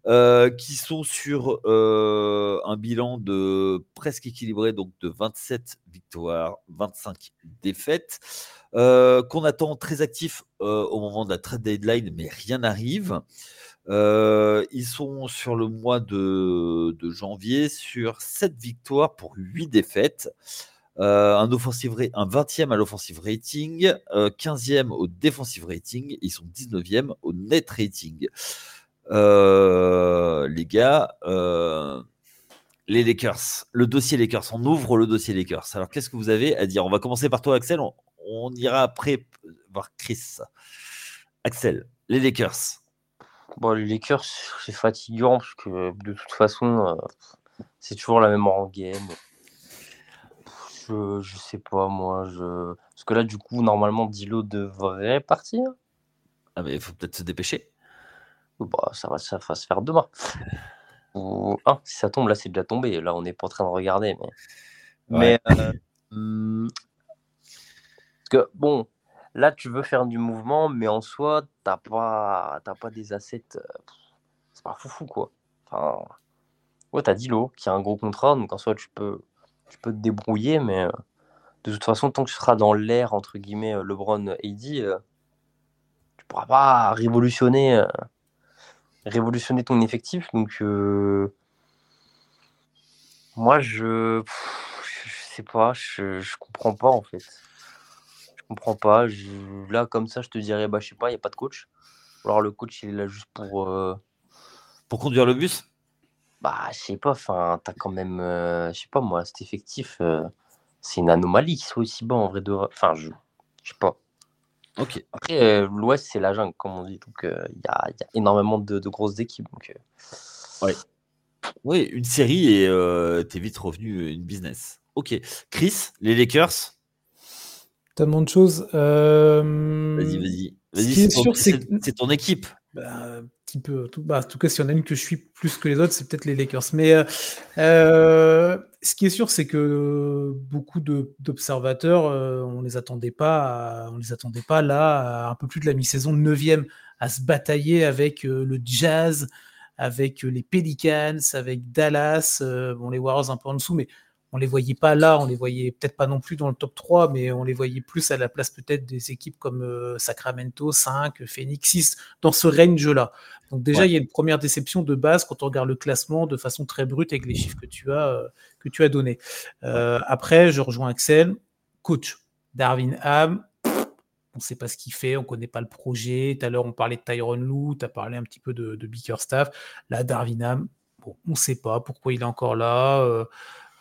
euh, qui sont sur un bilan de presque équilibré, donc de 27 victoires, 25 défaites, qu'on attend très actif au moment de la trade deadline, mais rien n'arrive. Euh, ils sont sur le mois de, janvier sur 7 victoires pour 8 défaites. Euh, un, offensive, un 20e à l'offensive rating, 15e euh, au defensive rating, ils sont 19e au net rating. les gars, les Lakers, le dossier Lakers, on ouvre le dossier Lakers. Alors qu'est-ce que vous avez à dire? On va commencer par toi, Axel. on ira après voir Chris. Axel, les Lakers. Bon, les Lakers, c'est fatigant parce que de toute façon, euh, c'est toujours la même rengaine. Je, je sais pas, moi. Je... Parce que là, du coup, normalement, Dilo devrait partir. Ah, mais il faut peut-être se dépêcher. Bah, ça va, ça va se faire demain. Ou... Ah, si ça tombe, là, c'est déjà tombé. Là, on n'est pas en train de regarder. Mais, mais euh, hmm, parce que, bon, Là, tu veux faire du mouvement, mais en soi, t'as pas, pas des assets. Euh, c'est pas foufou, quoi. Enfin, ouais, t'as Dilo qui a un gros contrat, donc en soi, tu peux, tu peux te débrouiller, mais euh, de toute façon, tant que tu seras dans l'air, entre guillemets, euh, LeBron AD, euh, tu pourras pas révolutionner, révolutionner ton effectif. Donc, moi, je, je sais pas, je, je comprends pas, en fait comprends pas. Là, comme ça, je te dirais, bah, je sais pas, il n'y a pas de coach. Alors, le coach, il est là juste pour. Pour conduire le bus? Bah, je sais pas, enfin, t'as quand même. Euh, je sais pas, moi, cet effectif, euh, c'est une anomalie qu'il soit aussi bas en vrai de. Enfin, je, je sais pas. Ok. Après, l'Ouest, c'est la jungle, comme on dit. Donc, il y a, y, a, énormément de, de grosses équipes. Donc, ouais. Oui, une série et t'es vite revenu une business. Ok. Chris, les Lakers? Tellement de choses. Euh, vas-y, vas-y. Vas-y, c'est ton, équipe. Bah, peu. Tout, bah, en tout cas, s'il y en a une que je suis plus que les autres, c'est peut-être les Lakers. Mais euh, euh, ce qui est sûr, c'est que beaucoup d'observateurs, on les attendait pas, on les attendait pas là, un peu plus de la mi-saison, 9e, à se batailler avec le Jazz, avec les Pelicans, avec Dallas, bon, les Warriors un peu en dessous, mais on les voyait pas là, on les voyait peut-être pas non plus dans le top 3, mais on les voyait plus à la place peut-être des équipes comme euh, Sacramento 5, Phoenix 6, dans ce range-là. Donc déjà, il y a une première déception de base quand on regarde le classement de façon très brute avec les chiffres que tu as, euh, que tu as donnés. Euh, après, je rejoins Axel, coach. Darwin Ham, on ne sait pas ce qu'il fait, on ne connaît pas le projet. Tout à l'heure, on parlait de Tyron Lou, tu as parlé un petit peu de, de Bickerstaff. Là, Darwin Ham, bon, on ne sait pas pourquoi il est encore là.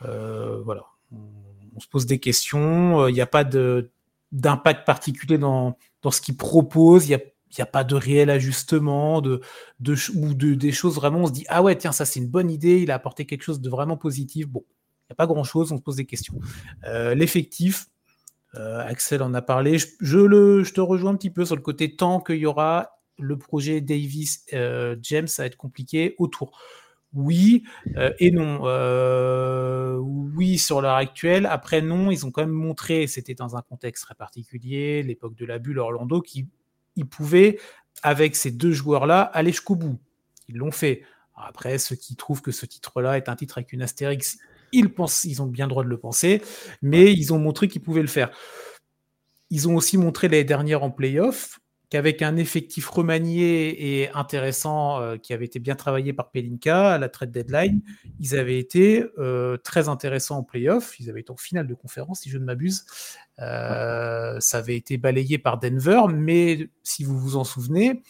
Euh, voilà, on, se pose des questions. Il n'y a pas d'impact particulier dans, dans ce qu'il propose. Il n'y a, a pas de réel ajustement de, de, ou de, des choses vraiment. On se dit ah ouais tiens ça c'est une bonne idée. Il a apporté quelque chose de vraiment positif. Bon, il n'y a pas grand chose. On se pose des questions. Euh, l'effectif. Euh, Axel en a parlé. Je, le, je te rejoins un petit peu sur le côté tant qu'il y aura le projet Davis James, ça va être compliqué autour oui euh, et non. Euh, oui sur l'heure actuelle. Après non, ils ont quand même montré, c'était dans un contexte très particulier, l'époque de la bulle Orlando, qu'ils pouvaient, avec ces deux joueurs-là, aller jusqu'au bout. Ils l'ont fait. Après, ceux qui trouvent que ce titre-là est un titre avec une astérix, ils pensent, ils ont bien le droit de le penser, mais ils ont montré qu'ils pouvaient le faire. Ils ont aussi montré l'année dernière en playoff qu'avec un effectif remanié et intéressant euh, qui avait été bien travaillé par Pelinka à la trade deadline, ils avaient été euh, très intéressants en playoff. Ils avaient été en finale de conférence, si je ne m'abuse. Euh, ça avait été balayé par Denver, mais si vous vous en souvenez,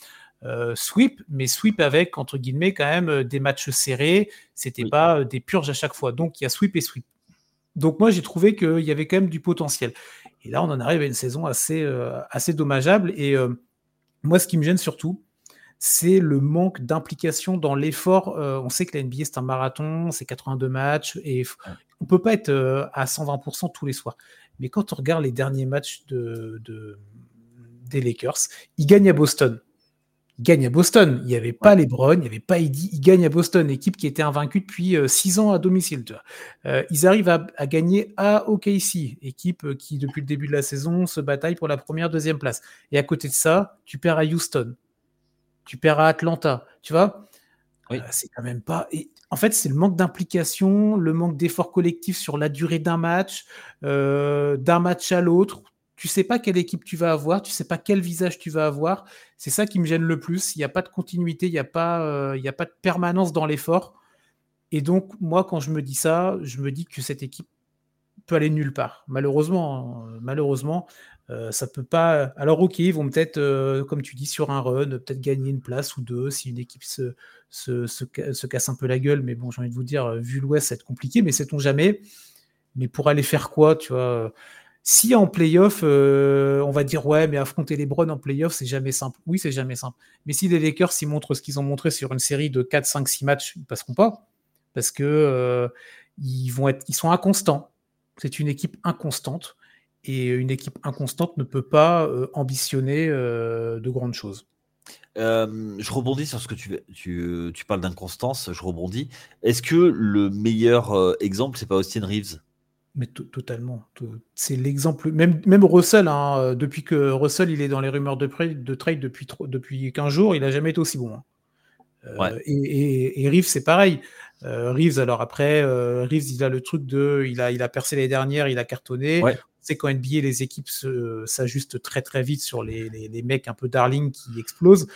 sweep, mais sweep avec entre guillemets quand même des matchs serrés. C'était pas des purges à chaque fois. Donc il y a sweep et sweep. Donc moi j'ai trouvé qu'il y avait quand même du potentiel. Et là on en arrive à une saison assez assez dommageable et moi, ce qui me gêne surtout, c'est le manque d'implication dans l'effort. Euh, on sait que la NBA, c'est un marathon, c'est 82 matchs, et on peut pas être euh, à 120% tous les soirs. Mais quand on regarde les derniers matchs de, des Lakers, ils gagnent à Boston. Ils gagnent à Boston. Il n'y avait pas les LeBron, il n'y avait pas Eddie. Ils gagnent à Boston, équipe qui était invaincue depuis 6 ans à domicile. ils arrivent à, à, gagner à OKC, équipe qui, depuis le début de la saison, se bataille pour la première, deuxième place. Et à côté de ça, tu perds à Houston tu perds à Atlanta, tu vois oui. Euh, c'est quand même pas. Et en fait, c'est le manque d'implication, le manque d'effort collectif sur la durée d'un match, euh, d'un match à l'autre. Tu sais pas quelle équipe tu vas avoir, tu sais pas quel visage tu vas avoir. C'est ça qui me gêne le plus. Il n'y a pas de continuité, il n'y a, pas, euh, a pas de permanence dans l'effort. Et donc, moi, quand je me dis ça, je me dis que cette équipe peut aller nulle part. Malheureusement, hein, malheureusement, euh, ça peut pas. Alors, ok, ils vont peut-être, euh, comme tu dis, sur un run, peut-être gagner une place ou deux si une équipe se, se, se, casse un peu la gueule. Mais bon, j'ai envie de vous dire, euh, vu l'Ouest, ça va être compliqué, mais sait-on jamais. Mais pour aller faire quoi, tu vois Si en playoff, on va dire, ouais, mais affronter les Browns en playoff, c'est jamais simple. Oui, c'est jamais simple. Mais si les Lakers s'y montrent ce qu'ils ont montré sur une série de 4, 5, 6 matchs, ils passeront pas. Parce que ils, vont être, sont inconstants. C'est une équipe inconstante et une équipe inconstante ne peut pas euh, ambitionner euh, de grandes choses. je rebondis sur ce que tu, tu, parles d'inconstance, je rebondis. Est-ce que le meilleur euh, exemple, c'est pas Austin Reeves? Mais totalement. C'est l'exemple. Même, même Russell, hein, depuis que Russell il est dans les rumeurs de, de trade depuis, depuis 15 jours, il n'a jamais été aussi bon. Hein. et, et, Reeves, c'est pareil. Reeves, alors après, Reeves, il a le truc de. Il a, il a percé les dernières, il a cartonné c'est qu'en NBA, les équipes s'ajustent très très vite sur les, les, mecs un peu darling qui explosent.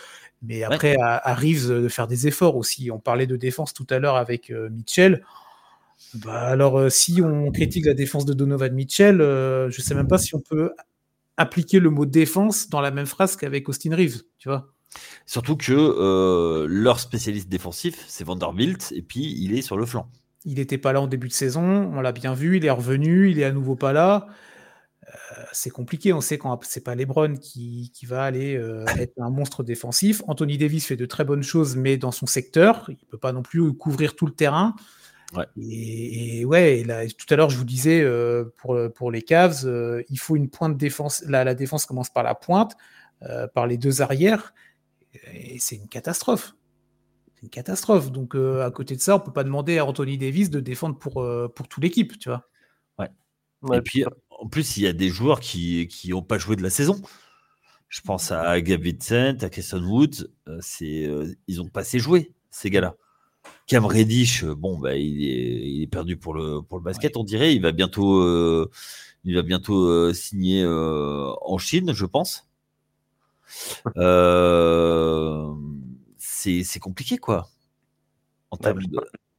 Mais après, arrive de faire des efforts aussi. On parlait de défense tout à l'heure avec euh, Mitchell. Bah, alors, euh, si on critique la défense de Donovan Mitchell, euh, je ne sais même pas si on peut appliquer le mot défense dans la même phrase qu'avec Austin Reeves, tu vois. Surtout que leur spécialiste défensif, c'est Vanderbilt, et puis il est sur le flanc. Il n'était pas là en début de saison, on l'a bien vu, il est revenu, il est à nouveau pas là. Euh, c'est compliqué. On sait que c'est pas LeBron qui, qui va aller euh, être un monstre défensif. Anthony Davis fait de très bonnes choses, mais dans son secteur, il peut pas non plus couvrir tout le terrain. Et, ouais, tout à l'heure, je vous disais euh, pour, pour les Cavs, il faut une pointe de défense. La, la défense commence par la pointe, par les deux arrières, et c'est une catastrophe. C'est une catastrophe. Donc, à côté de ça, on peut pas demander à Anthony Davis de défendre pour, pour toute l'équipe, tu vois. Ouais. Et puis, en plus, il y a des joueurs qui n'ont pas joué de la saison. Je pense à Gabe Vincent, à Woods. Euh, c'est, euh, ils n'ont pas assez joué, ces gars-là. Cam Reddish, euh, bon, bah, il, est, perdu pour le, pour le basket, on dirait. Il va bientôt, il va bientôt signer en Chine, je pense. c'est, compliqué, quoi. En bah,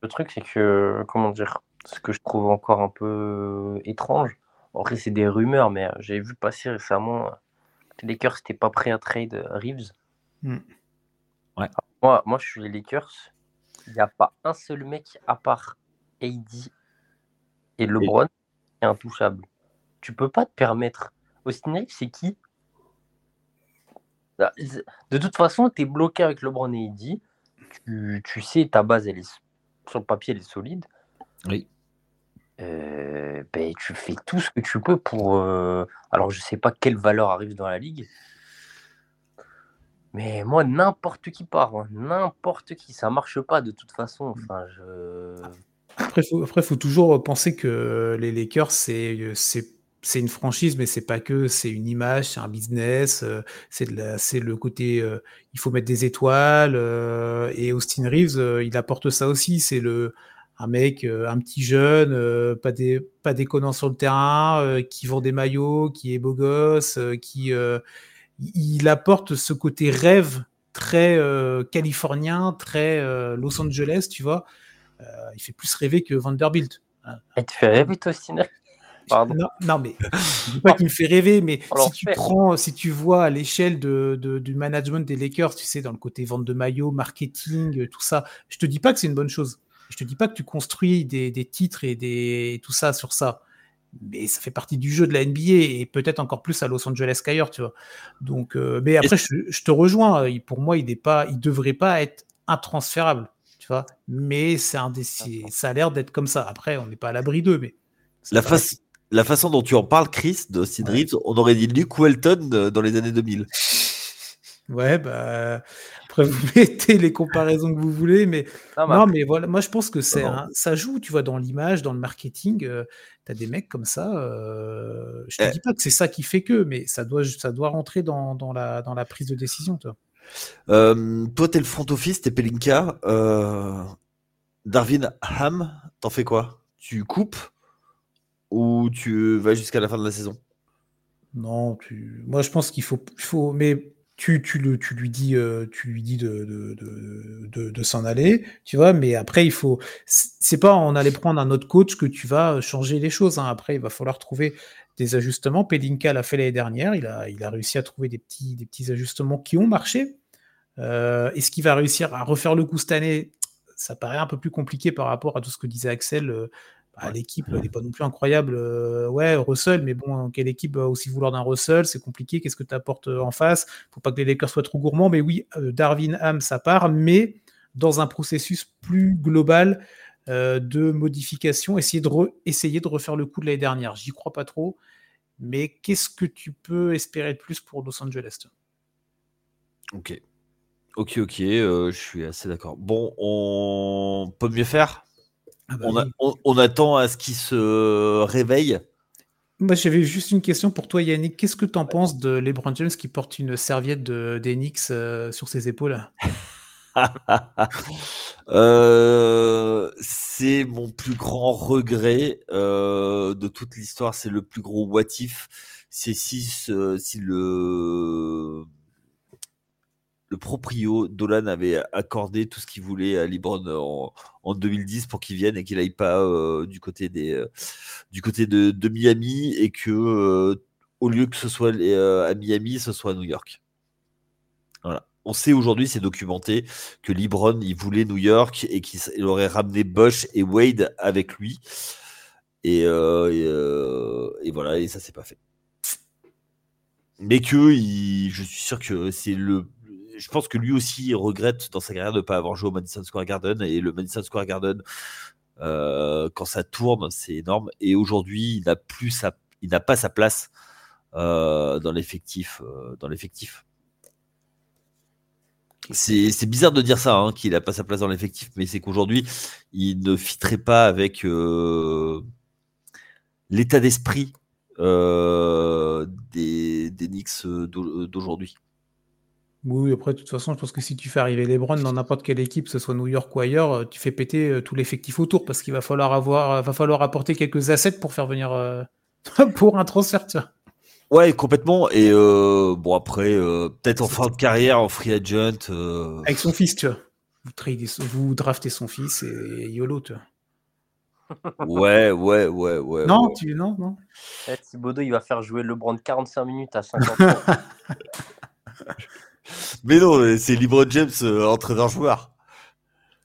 Le truc, c'est que, comment dire, ce que je trouve encore un peu étrange, après, c'est des rumeurs, mais euh, j'ai vu passer récemment que les Lakers n'étaient pas prêts à trade euh, Reeves. Hmm. Ouais. Moi, moi, je suis les Lakers. Il n'y a pas un seul mec à part AD et LeBron qui est intouchable. Tu peux pas te permettre. Austin Reeves, c'est qui? Bah, De toute façon, tu es bloqué avec LeBron et AD. Tu, tu sais, ta base, elle est, sur le papier, elle est solide. Oui. Euh, ben, tu fais tout ce que tu peux pour. Euh, alors, je sais pas quelle valeur arrive dans la ligue, mais moi, n'importe qui part, hein, n'importe qui, ça marche pas de toute façon. Mmh. Enfin, je... Après, il faut, toujours penser que les Lakers, c'est c'est une franchise, mais c'est pas que, c'est une image, c'est un business, euh, c'est le côté, il faut mettre des étoiles, et Austin Reeves, il apporte ça aussi, c'est le, un mec, euh, un petit jeune, euh, pas, des, pas déconnant sur le terrain, euh, qui vend des maillots, qui est beau gosse, qui il apporte ce côté rêve très californien, très Los Angeles, tu vois. il fait plus rêver que Vanderbilt. Il te fait rêver, toi, Pardon. Non, mais je dis pas qu'il me fait rêver, mais si tu prends, si tu vois à l'échelle de, du management des Lakers, tu sais, dans le côté vente de maillots, marketing, tout ça, je te dis pas que c'est une bonne chose. Je te dis pas que tu construis des, titres et, des, tout ça sur ça. Mais ça fait partie du jeu de la NBA et peut-être encore plus à Los Angeles qu'ailleurs, tu vois. Donc, euh, mais après, je, te rejoins. Pour moi, il n'est pas, il devrait pas être intransférable, tu vois. Mais c'est un des, ça a l'air d'être comme ça. Après, on n'est pas à l'abri d'eux, mais la face, la façon dont tu en parles, Chris, de Sid on aurait dit Luke Walton euh, dans les années 2000. Ouais, bah, après, vous mettez les comparaisons que vous voulez, mais non, mais voilà, moi je pense que c'est ça joue, tu vois, dans l'image, dans le marketing. Euh, tu as des mecs comme ça. Euh, je te eh. dis pas que c'est ça qui fait que, mais ça doit, ça doit rentrer dans, dans, la, dans la prise de décision, toi. Euh, toi, t'es le front office, t'es Pelinka. Darwin Ham, t'en fais quoi? Tu coupes ou tu vas jusqu'à la fin de la saison? Non, tu... moi je pense qu'il faut, faut, mais tu, tu, le, tu lui dis, euh, tu lui dis de, de, de, s'en aller, tu vois, mais après il faut, c'est pas en aller prendre un autre coach que tu vas changer les choses. Hein. Après, il va falloir trouver des ajustements. Pelinka l'a fait l'année dernière, il a, il a réussi à trouver des petits, des petits ajustements qui ont marché. Euh, Est-ce qu'il va réussir à refaire le coup cette année? Ça paraît un peu plus compliqué par rapport à tout ce que disait Axel. Euh, bah, l'équipe n'est pas non plus incroyable. Euh, ouais, Russell, mais bon, quelle équipe va aussi vouloir d'un Russell C'est compliqué. Qu'est-ce que tu apportes euh, en face? Faut pas que les Lakers soient trop gourmands. Mais oui, euh, Darwin Ham, ça part, mais dans un processus plus global de modification. Essayer de, essayer de refaire le coup de l'année dernière. J'y crois pas trop. Mais qu'est-ce que tu peux espérer de plus pour Los Angeles Ok. Ok, ok, je suis assez d'accord. Bon, on peut mieux faire? Ah bah on, attend à ce qu'il se réveille. Moi, j'avais juste une question pour toi, Yannick. Qu'est-ce que tu en penses de LeBron James qui porte une serviette d'Enix euh, sur ses épaules? Euh, C'est mon plus grand regret euh, de toute l'histoire. C'est le plus gros what if. C'est si, si le le proprio Dolan avait accordé tout ce qu'il voulait à Libron en, 2010 pour qu'il vienne et qu'il n'aille pas euh, du côté des euh, de, Miami et que euh, au lieu que ce soit à Miami, ce soit à New York. Voilà. On sait aujourd'hui, c'est documenté, que Libron il voulait New York et qu'il aurait ramené Bush et Wade avec lui. Et, et, voilà, et ça s'est pas fait. Mais que je suis sûr que c'est le je pense que lui aussi regrette dans sa carrière de ne pas avoir joué au Madison Square Garden. Et le Madison Square Garden, euh, quand ça tourne, c'est énorme. Et aujourd'hui, il n'a plus sa, il n'a pas sa place euh, dans l'effectif, euh. C'est bizarre de dire ça, hein, qu'il n'a pas sa place dans l'effectif, mais c'est qu'aujourd'hui, il ne fitterait pas avec l'état d'esprit des, des Knicks d'aujourd'hui. Oui, après, de toute façon, je pense que si tu fais arriver LeBron dans n'importe quelle équipe, que ce soit New York ou ailleurs, euh, tu fais péter euh, tout l'effectif autour parce qu'il va falloir avoir, euh, va falloir apporter quelques assets pour faire venir pour un transfert. Ouais, complètement. Et bon, après, peut-être en fin de carrière, en free agent. Avec son fils, tu vois. Vous, vous draftez son fils et YOLO, tu vois. Ouais, ouais, ouais, ouais. Non, tu non, non. Eh, Thibodeau, il va faire jouer LeBron 45 minutes à 50 ans. Mais non, c'est LeBron James, euh, entraîneur-joueur.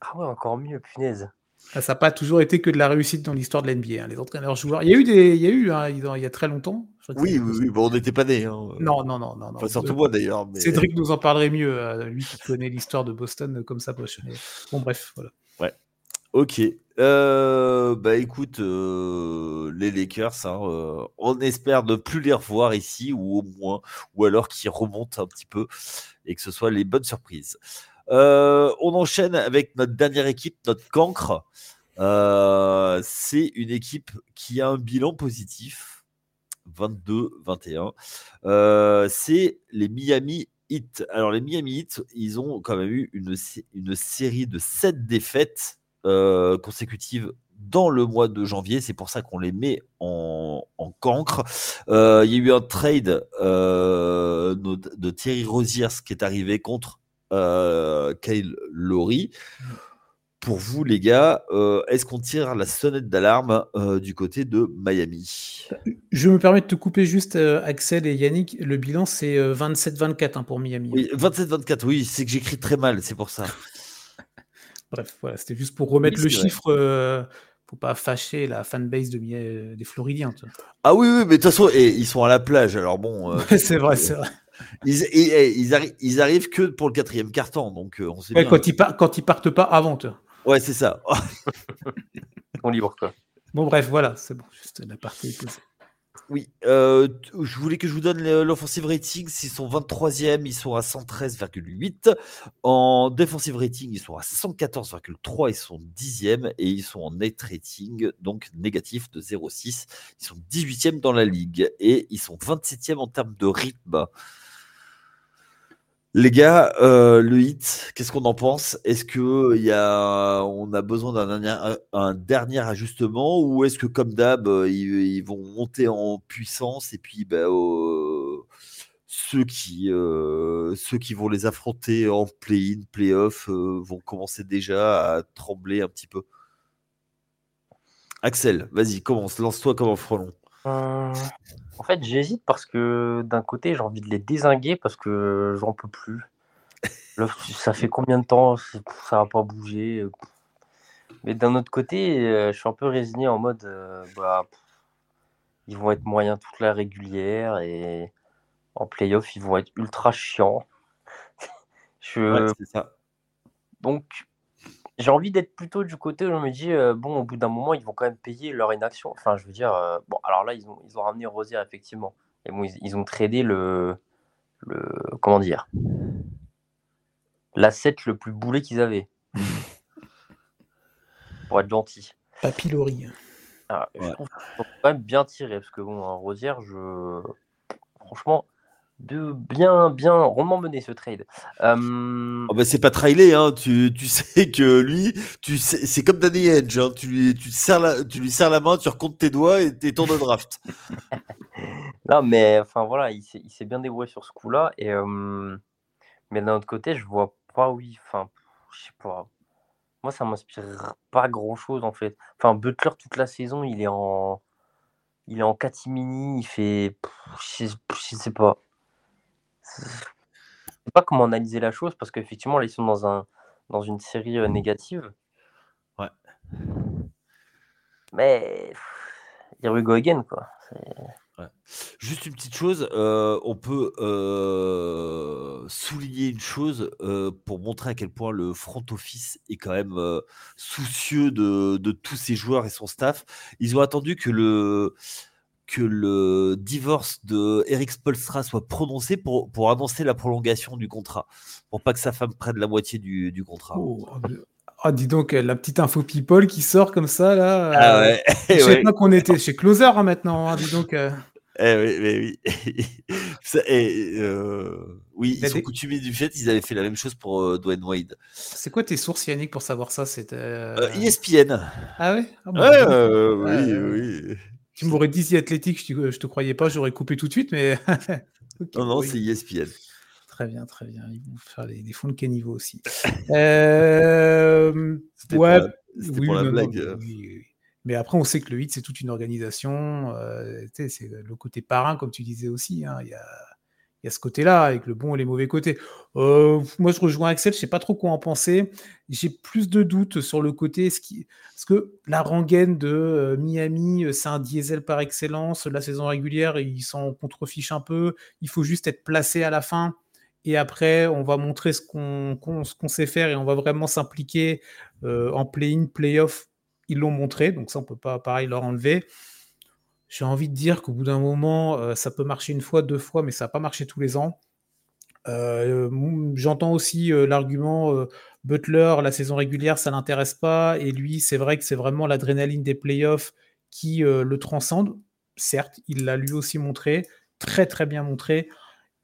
Ah ouais, encore mieux, punaise. Ah, ça n'a pas toujours été que de la réussite dans l'histoire de l'NBA, hein, les entraîneurs-joueurs. Il y a eu, des, il y a, eu hein, il y a très longtemps. Oui, oui, oui, bon, on n'était pas nés. Hein. Non, non, non. non, surtout moi d'ailleurs. Cédric nous en parlerait mieux, euh, lui qui connaît l'histoire de Boston comme ça. Bon, bref, voilà. Ouais. Ok. Euh, bah écoute, les Lakers, hein, on espère ne plus les revoir ici, ou au moins, ou alors qu'ils remontent un petit peu et que ce soit les bonnes surprises. Euh, on enchaîne avec notre dernière équipe, notre cancre. Euh, c'est une équipe qui a un bilan positif, 22-21. Euh, c'est les Miami Heat. Alors les Miami Heat, ils ont quand même eu une, une série de 7 défaites consécutives dans le mois de janvier. C'est pour ça qu'on les met en, cancre. Euh, il y a eu un trade euh, de Thierry Roziers qui est arrivé contre euh, Kyle Lowry. Pour vous, les gars, est-ce qu'on tire la sonnette d'alarme du côté de Miami? Je me permets de te couper juste, Axel et Yannick. Le bilan, c'est 27-24 hein, pour Miami. Oui, 27-24, oui, c'est que j'écris très mal, c'est pour ça. Bref, voilà, c'était juste pour remettre le chiffre faut pas fâcher la fanbase de, des Floridiens. Ah oui, oui, mais de toute façon, et, ils sont à la plage, alors bon. c'est vrai, c'est vrai. Ils, ils, ils, arrivent que pour le quatrième carton, donc on sait Quand, ils quand ils partent pas avant. Toi. Ouais, c'est ça. on libre quoi. Bon, bref, voilà, c'est bon, juste la partie Oui, euh, je voulais que je vous donne l'offensive rating. Ils sont 23e, ils sont à 113,8. En defensive rating, ils sont à 114,3, ils sont 10e et ils sont en net rating, donc négatif de 0,6. Ils sont 18e dans la ligue et ils sont 27e en termes de rythme. Les gars, euh, le hit, qu'est-ce qu'on en pense? Est-ce que y a, on a besoin d'un dernier, ajustement ou est-ce que comme d'hab, euh, ils, vont monter en puissance et puis bah, ceux qui euh, ceux qui vont les affronter en play-in, play-off vont commencer déjà à trembler un petit peu? Axel, vas-y, commence, lance-toi comme un frelon. En fait, j'hésite parce que d'un côté, j'ai envie de les désinguer parce que j'en peux plus. ça fait combien de temps? Ça va pas bouger. Mais d'un autre côté, euh, je suis un peu résigné en mode euh, bah, ils vont être moyens toute la régulière et en playoff, ils vont être ultra chiants. je... ça. Donc, j'ai envie d'être plutôt du côté où je me dis, euh, bon, au bout d'un moment, ils vont quand même payer leur inaction. Enfin, je veux dire, euh, bon, alors là, ils ont, ils ont ramené Rosier, effectivement. Et bon, ils, ont tradé le, le. Comment dire L'asset le plus boulet qu'ils avaient. Pour être gentil. Papilori. Ah, je trouve qu'ils quand même bien tiré, parce que bon, Rosière, je. Franchement, de bien, bien rondement mener ce trade. Euh... Oh bah c'est pas trailé, hein. tu, tu, sais que lui, tu sais, c'est comme Danny Edge, hein. tu, lui, tu, serres la, tu lui serres la main, tu recomptes tes doigts et t'es tour de draft. non, mais enfin voilà, il s'est bien débrouillé sur ce coup-là. Et, euh... Mais d'un autre côté, je vois pas, oui, enfin, je sais pas. Moi, ça m'inspire pas grand-chose en fait. Enfin, Butler, toute la saison, il est en. Il est en catimini, il fait. je sais pas je sais pas comment analyser la chose parce qu'effectivement, là, ils sont dans, un, dans une série euh, négative. Ouais. Mais here we go again, quoi. Juste une petite chose, euh, on peut euh, souligner une chose pour montrer à quel point le front office est quand même soucieux de, de, tous ses joueurs et son staff. Ils ont attendu que le, que le divorce de Eric Spolstra soit prononcé pour, pour annoncer la prolongation du contrat, pour pas que sa femme prenne la moitié du, du contrat. Oh, oh, dis donc, la petite info people qui sort comme ça, là. Ah ouais. je sais pas qu'on était chez Closer hein, maintenant, hein, dis donc. Euh. Eh oui, mais oui. euh, oui, ils sont coutumiers du fait qu'ils avaient fait la même chose pour euh, Dwayne Wade. C'est quoi tes sources, Yannick, pour savoir ça? C'était ESPN. Ah ouais, ah ouais, oui, oui. Tu m'aurais dit si athlétique, je te, te croyais pas, j'aurais coupé tout de suite, mais. non, non, c'est ESPN. Très bien, très bien. Ils vont faire des fonds de caniveau aussi. euh... ouais, pour la blague. Euh. Mais après, on sait que le hit, c'est toute une organisation. Euh, c'est le côté parrain, comme tu disais aussi. Hein. Il y a il y a ce côté-là, avec le bon et les mauvais côtés. Euh, moi, je rejoins Axel, je ne sais pas trop quoi en penser. J'ai plus de doutes sur le côté. Ce qui... Parce que la rengaine de euh, Miami, euh, c'est un diesel par excellence. La saison régulière, ils s'en contrefichent un peu. Il faut juste être placé à la fin. Et après, on va montrer ce qu'on sait faire et on va vraiment s'impliquer en play-in, play-off. Ils l'ont montré, donc ça, on ne peut pas, pareil, leur enlever j'ai envie de dire qu'au bout d'un moment, euh, ça peut marcher une fois, deux fois, mais ça n'a pas marché tous les ans. Euh, j'entends aussi euh, l'argument Butler, la saison régulière, ça l'intéresse pas. Et lui, c'est vrai que c'est vraiment l'adrénaline des playoffs qui le transcende. Certes, il l'a lui aussi montré, très très bien montré.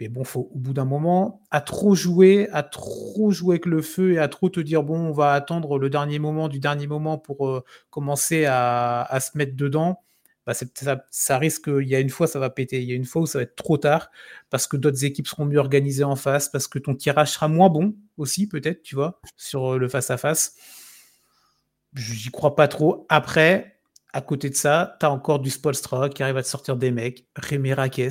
Mais bon, faut, au bout d'un moment, à trop jouer, à trop jouer avec le feu et à trop te dire, bon, on va attendre le dernier moment du dernier moment pour commencer à, se mettre dedans bah, ça, risque, il y a une fois ça va péter, il y a une fois où ça va être trop tard, parce que d'autres équipes seront mieux organisées en face, parce que ton tirage sera moins bon aussi, peut-être, tu vois, sur euh, le face-à-face. J'y crois pas trop. Après, à côté de ça, tu as encore du Spolstra qui arrive à te sortir des mecs, Rémi Raquez,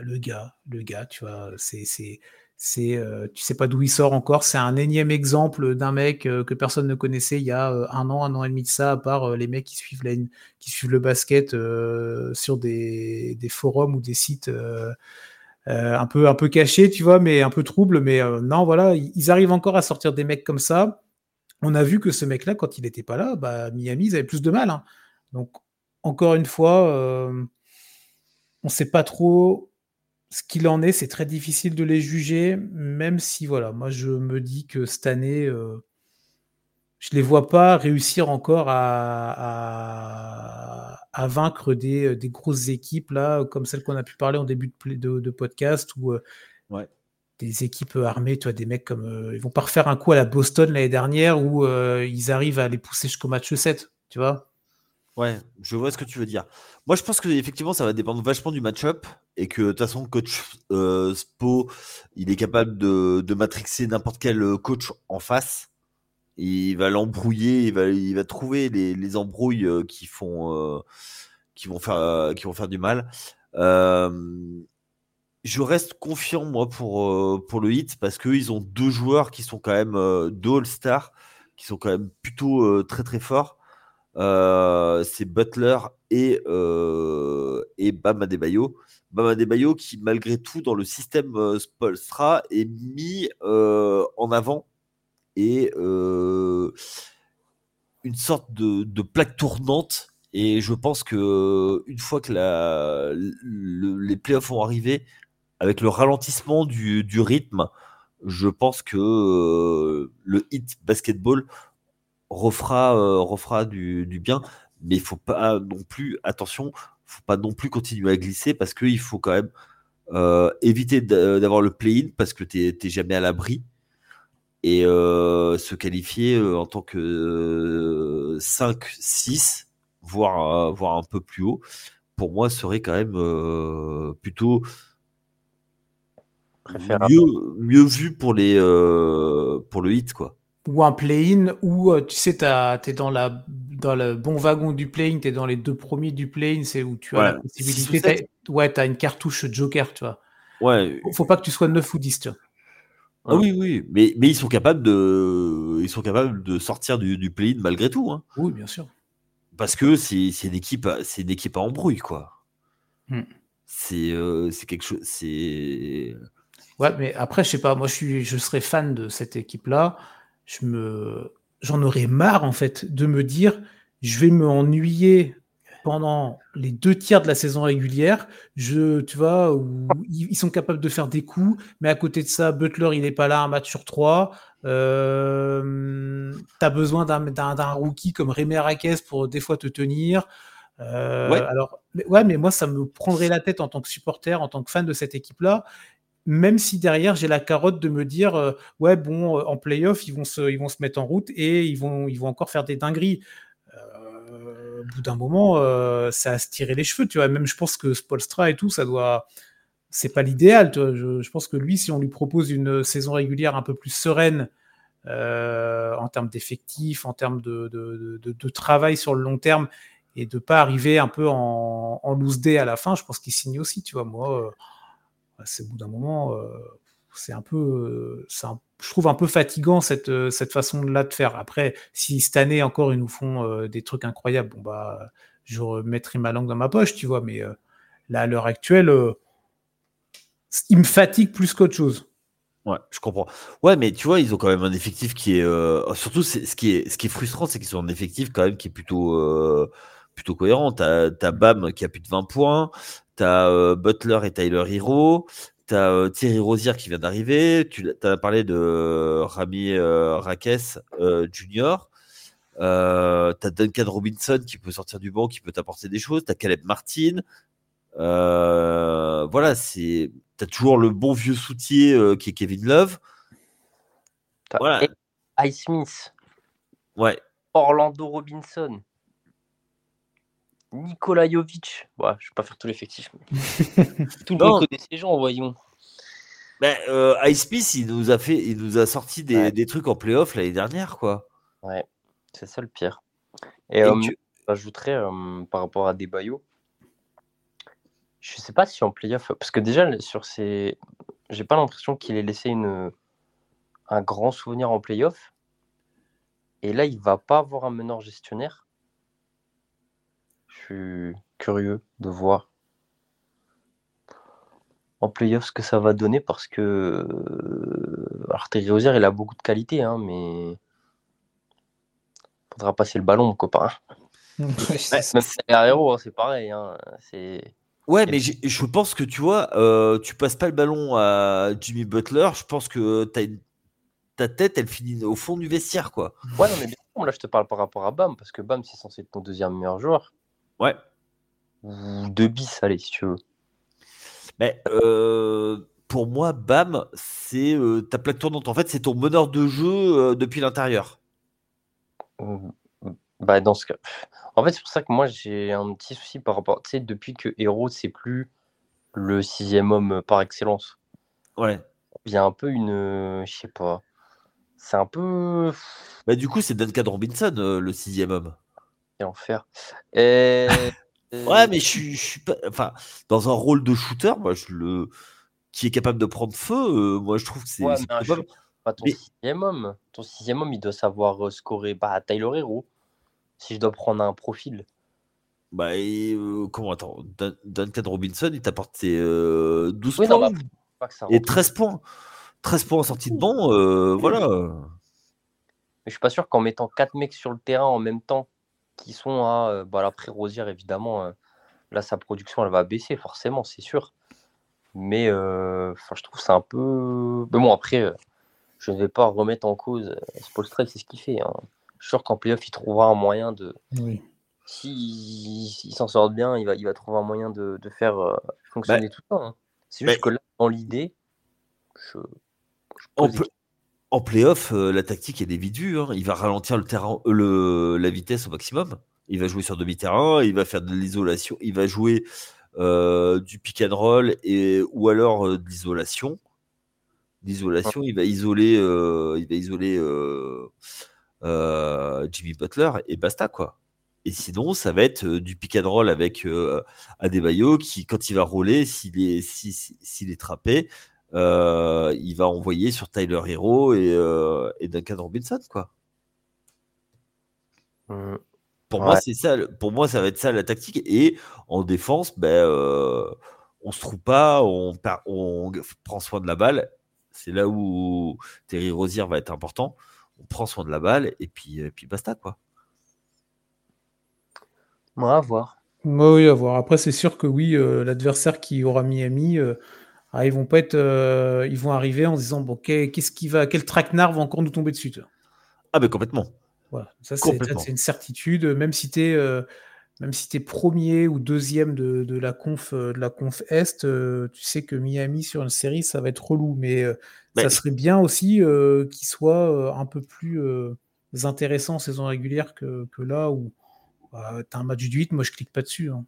le gars, le gars, tu vois, c'est C'est, euh, tu sais pas d'où il sort encore. C'est un énième exemple d'un mec euh, que personne ne connaissait il y a euh, un an, un an et demi de ça, à part les mecs qui suivent, la, qui suivent le basket sur des, des, forums ou des sites un, peu, un peu cachés, tu vois, mais un peu troubles. Mais non, voilà, ils arrivent encore à sortir des mecs comme ça. On a vu que ce mec-là, quand il n'était pas là, bah, Miami, ils avaient plus de mal. Hein. Donc, encore une fois, on ne sait pas trop ce qu'il en est, c'est très difficile de les juger, même si, voilà, moi je me dis que cette année, euh, je ne les vois pas réussir encore à, à, vaincre des, des, grosses équipes, là, comme celle qu'on a pu parler en début de, de, podcast, ou euh, ouais. des équipes armées, tu vois, des mecs comme. Euh, ils vont pas refaire un coup à la Boston l'année dernière où ils arrivent à les pousser jusqu'au match 7, tu vois? Ouais, je vois ce que tu veux dire. Moi, je pense que effectivement, ça va dépendre vachement du match-up et que de toute façon, coach euh, Spo, il est capable de, de matrixer n'importe quel euh, coach en face. Il va l'embrouiller, il va, il va trouver les, les embrouilles euh, qui font, qui vont faire, qui vont faire du mal. je reste confiant moi pour pour le hit parce qu'ils ont deux joueurs qui sont quand même deux All-Stars qui sont quand même plutôt très très forts. Euh, c'est Butler et, euh, et Bam Adebayo. Bam Adebayo qui, malgré tout, dans le système euh, Spolstra, est mis en avant et une sorte de, plaque tournante. Et je pense que une fois que les playoffs vont arriver, avec le ralentissement du rythme, je pense que le hit basketball refera, euh, refera du, bien, mais il faut pas non plus, attention, faut pas non plus continuer à glisser parce qu'il faut quand même euh, éviter d'avoir le play-in parce que tu n'es jamais à l'abri. Et euh, se qualifier en tant que 5, 6, voire, voire un peu plus haut, pour moi serait quand même plutôt mieux, mieux vu pour, les, pour le hit. quoi ou un play-in où euh, tu sais, tu es dans, la, dans le bon wagon du play-in, tu es dans les deux premiers du play-in, c'est où tu as la possibilité. ouais, tu as une cartouche Joker, tu vois. Ouais. Faut pas que tu sois 9 ou 10, tu vois. Ah oui, oui, mais, mais ils sont capables de, ils sont capables de sortir du, du play-in malgré tout. Hein. Oui, bien sûr. Parce que c'est une équipe, c'est une équipe à embrouille, quoi. Hmm. Euh, c'est quelque chose, c'est. Ouais, mais après, je sais pas, moi, je suis, je serais fan de cette équipe-là je me, j'en aurais marre en fait de me dire, je vais me ennuyer pendant les deux tiers de la saison régulière. Je, tu vois, où ils sont capables de faire des coups, mais à côté de ça, Butler, il n'est pas là un match sur trois. Euh, tu as besoin d'un rookie comme Rémi Raquez pour des fois te tenir. Euh, alors, ouais, mais moi, ça me prendrait la tête en tant que supporter, en tant que fan de cette équipe-là même si derrière j'ai la carotte de me dire euh, ouais bon euh, en playoff ils vont se ils mettre en route et ils vont encore faire des dingueries. Euh, au bout d'un moment ça a se tirer les cheveux tu vois. Même je pense que Spolstra et tout ça doit c'est pas l'idéal je, je, pense que lui si on lui propose une saison régulière un peu plus sereine en termes d'effectifs en termes de, de, travail sur le long terme et de pas arriver un peu en, en loose day à la fin je pense qu'il signe aussi tu vois. Moi c'est au bout d'un moment, euh, c'est un peu, euh, je trouve un peu fatigant cette, euh, cette façon-là de faire. Après, si cette année encore ils nous font des trucs incroyables, bon bah, je remettrai ma langue dans ma poche, tu vois. Mais là, à l'heure actuelle, il me fatigue plus qu'autre chose. Ouais, je comprends. Ouais, mais tu vois, ils ont quand même un effectif qui est. surtout, ce, qui est, ce qui est frustrant, c'est qu'ils ont un effectif quand même qui est plutôt, plutôt cohérent. T'as as Bam qui a plus de 20 points. T'as euh, Butler et Tyler Hero. T'as euh, Thierry Rosière qui vient d'arriver. Tu as parlé de euh, Rami Raquez Jr. T'as Duncan Robinson qui peut sortir du banc, qui peut t'apporter des choses. T'as Caleb Martin. voilà, c'est. T'as toujours le bon vieux soutier qui est Kevin Love. Voilà. Ice Smith. Ouais. Orlando Robinson. Nikola Jovic. Ouais, je vais pas faire tout l'effectif. tout le monde connaît ces gens, voyons. Ben, euh, Ice Peace, il nous a fait, il nous a sorti des, des trucs en playoff l'année dernière, quoi. Ouais, c'est ça le pire. Et, euh, j'ajouterais euh, par rapport à Debayo, Je sais pas si en playoff, parce que déjà sur ces, j'ai pas l'impression qu'il ait laissé une un grand souvenir en playoff. Et là, il va pas avoir un meneur gestionnaire. Je suis curieux de voir en playoff ce que ça va donner parce que euh, alors Rosier il a beaucoup de qualité hein, mais faudra passer le ballon mon copain même hein, c'est pareil hein, c'est Ouais, mais je pense que tu vois, euh, tu passes pas le ballon à Jimmy Butler. Je pense que ta tête, elle finit au fond du vestiaire, quoi. Ouais, non, mais bien là, je te parle par rapport à Bam, parce que Bam, c'est censé être ton deuxième meilleur joueur. Ouais. Ou deux bis, allez, si tu veux. Mais euh, pour moi, Bam, c'est euh, ta plaque tournante. En fait, c'est ton meneur de jeu depuis l'intérieur. Bah, dans ce cas. En fait, c'est pour ça que moi, j'ai un petit souci par rapport. Tu sais, depuis que Hero, c'est plus le sixième homme par excellence. Ouais. Il y a un peu une. Je sais pas. C'est un peu. Bah, du coup, c'est Duncan Robinson, euh, le sixième homme. Et enfer. Et... ouais, mais je suis, je suis pas. Enfin, dans un rôle de shooter, moi, je le. Qui est capable de prendre feu, euh, moi, je trouve que c'est. pas ton sixième homme. Ton sixième homme, il doit savoir euh, scorer. Bah, Tyler Hero si je dois prendre un profil Bah, et, euh, comment attends Duncan Robinson, il t'apporte ses 12 euh, points et 13 points. 13 points en sortie de banc, euh, voilà. Mais je suis pas sûr qu'en mettant 4 mecs sur le terrain en même temps, qui sont à. Bah, après Rosière, évidemment, là, sa production, elle va baisser, forcément, c'est sûr. Mais enfin, je trouve c'est un peu. Mais bon, après, je ne vais pas remettre en cause. Spolstra, c'est ce qu'il fait. Hein suis sûr qu'en playoff, il trouvera un moyen de. Oui. S'il s'en sort bien, il va, il va trouver un moyen de, faire euh, fonctionner bah, tout ça. Hein. C'est juste que là, dans l'idée, je, en, playoff, euh, la tactique est des hein. Il va ralentir le terrain, euh, le, la vitesse au maximum. Il va jouer sur demi-terrain, il va faire de l'isolation, il va jouer du pick and roll et, ou alors de l'isolation. L'isolation, il va isoler, il va isoler euh, Jimmy Butler et basta quoi. Et sinon, ça va être euh, du pick and roll avec euh, Adebayo qui, quand il va rouler, s'il est, s'il est trappé, il va envoyer sur Tyler Hero et, Duncan Robinson quoi. Pour moi, c'est ça. Pour moi, ça va être ça la tactique. Et en défense, ben, on se trouve pas, on, on prend soin de la balle. C'est là où Terry Rozier va être important on prend soin de la balle et puis, et puis basta quoi. On va voir. oui, à voir. Après, c'est sûr que oui, euh, l'adversaire qui aura Miami, euh, ah, ils vont pas être, euh, ils vont arriver en se disant bon, qu'est-ce qui va, quel traquenard va encore nous tomber dessus Ah ben complètement. Voilà, ça c'est une certitude. Même si tu es, même si es premier ou deuxième de, la conf, de la conf est, tu sais que Miami sur une série, ça va être relou. Mais ça serait bien aussi qu'il soit un peu plus intéressant en saison régulière que, là où bah, tu as un match du 8, moi je clique pas dessus. Hein.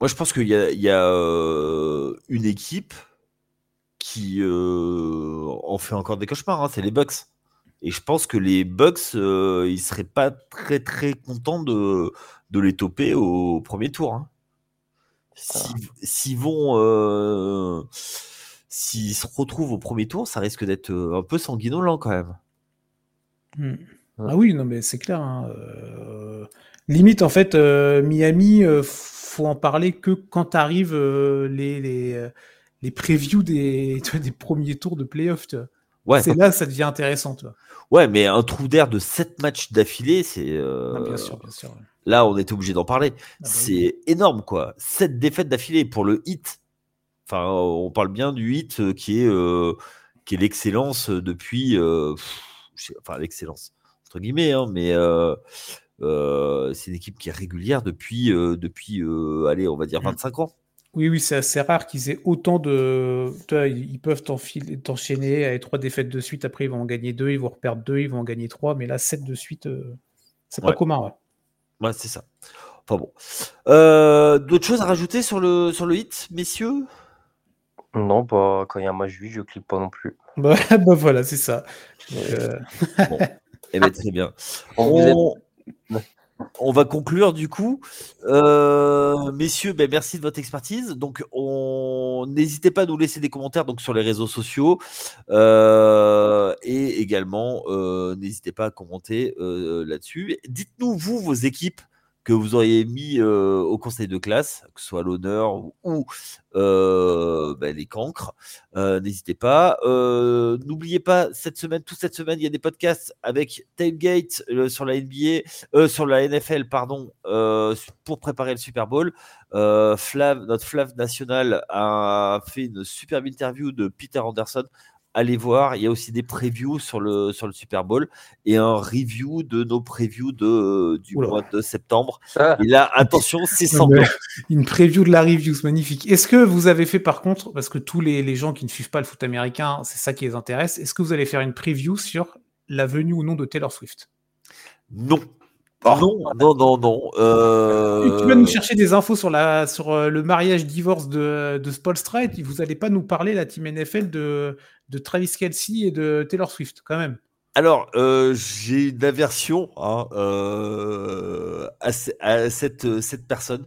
Moi je pense qu'il y a, y a une équipe qui en fait encore des cauchemars, hein, c'est les Bucks. Et je pense que les Bucks, ils seraient pas très très contents de, de les toper au premier tour. Hein. S'ils vont s'ils se retrouvent au premier tour, ça risque d'être euh, un peu sanguinolent quand même. Hmm. Ah oui, non, mais c'est clair. Hein, euh, limite, en fait, euh, Miami, faut en parler que quand arrivent les, les, les, previews des, des premiers tours de playoff. Ouais, c'est là ça devient intéressant. Ouais, mais un trou d'air de 7 matchs d'affilée, c'est. Ah, bien sûr, bien sûr. Là, on était obligé d'en parler. Ah, bah c'est énorme, quoi. 7 défaites d'affilée pour le hit Enfin, on parle bien du hit euh, qui est, euh, qui est l'excellence depuis. Euh, enfin, l'excellence, entre guillemets, hein, mais c'est une équipe qui est régulière depuis, depuis allez, on va dire 25 mmh. ans. Oui, oui, c'est assez rare qu'ils aient autant de. Ils peuvent t'enchaîner avec trois défaites de suite. Après, ils vont en gagner deux, ils vont reperdre deux, ils vont en gagner trois. Mais là, sept de suite, c'est pas commun. Ouais, ouais c'est ça. Enfin bon. D'autres choses à rajouter sur le, sur le hit, messieurs? Non, bah, quand il y a un match 8, je clique pas non plus. Bah, bah voilà, c'est ça. Euh, bon. Eh bien, très bien. On, on va conclure du coup. Euh, messieurs, ben, merci de votre expertise. Donc, on n'hésitez pas à nous laisser des commentaires sur les réseaux sociaux. Euh, et également, euh, n'hésitez pas à commenter là-dessus. Dites-nous, vous, vos équipes vous auriez mis au conseil de classe, que ce soit l'honneur ou, ben, les cancres, n'hésitez pas. N'oubliez pas, cette semaine, toute cette semaine, il y a des podcasts avec Tailgate sur la NBA, sur la NFL, pardon, pour préparer le Super Bowl. Flav, notre Flav national a fait une superbe interview de Peter Anderson allez voir. Il y a aussi des previews sur le, sur le Super Bowl et un review de nos previews de, du mois de septembre. Ah. Et là, attention, c'est sans Une preview de la review, c'est magnifique. Est-ce que vous avez fait par contre, parce que tous les, les gens qui ne suivent pas le foot américain, c'est ça qui les intéresse, est-ce que vous allez faire une preview sur la venue ou non de Taylor Swift? Non. Non, non, non, non. Tu vas nous chercher des infos sur, la, sur euh, le mariage divorce de, de Spolstra et vous n'allez pas nous parler, la team NFL, de, de Travis Kelsey et de Taylor Swift, quand même. Alors, euh, j'ai une aversion hein, euh, à, cette, cette personne.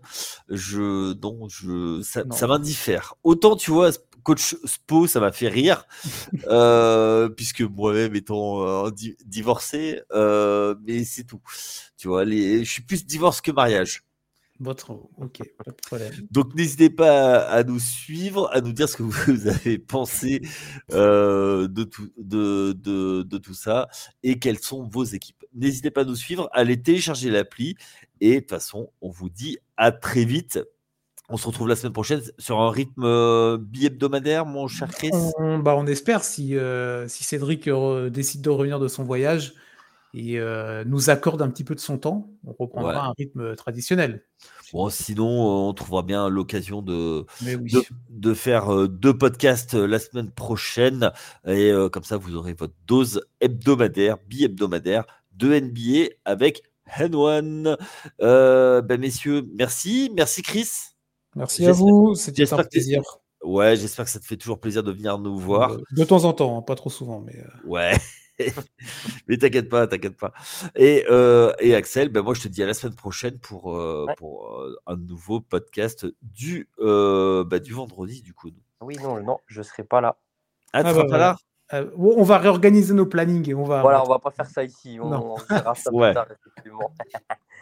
Je, non, je, ça, ça m'indiffère. Autant, tu vois, coach Spo, ça m'a fait rire, euh, puisque moi-même étant divorcé, mais c'est tout. Tu vois, les, je suis plus divorce que mariage. Votre, ok, pas de problème. Donc n'hésitez pas à, nous suivre, à nous dire ce que vous avez pensé euh, de, tout, de, de, de, tout ça et quelles sont vos équipes. N'hésitez pas à nous suivre, à aller télécharger l'appli et de toute façon, on vous dit à très vite. On se retrouve la semaine prochaine sur un rythme euh, bi-hebdomadaire, mon cher Chris? On, bah on espère si, euh, si Cédric décide de revenir de son voyage et euh, nous accorde un petit peu de son temps, on reprendra un rythme traditionnel. Bon, sinon, euh, on trouvera bien l'occasion de, de, faire euh, deux podcasts la semaine prochaine. Et comme ça, vous aurez votre dose hebdomadaire, bi-hebdomadaire de NBA avec Henwan. ben, messieurs, merci. Merci, Chris. Merci à vous. C'était un plaisir. Ouais, j'espère que ça te fait toujours plaisir de venir nous voir. De temps en temps, hein, pas trop souvent, mais. Ouais. mais t'inquiète pas, t'inquiète pas. Et, euh, et, Axel, ben moi je te dis à la semaine prochaine pour, euh, pour euh, un nouveau podcast du, bah, du vendredi du coup. Oui, non, non, je serai pas là. Ah, tu ah, seras bah, pas là? on va réorganiser nos plannings et on va. Voilà, on va pas faire ça ici. On, verra ça plus tard, effectivement.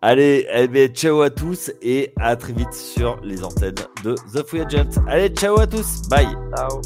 Allez, eh ciao à tous et à très vite sur les antennes de The Free Agent. Allez, ciao à tous. Bye. Ciao.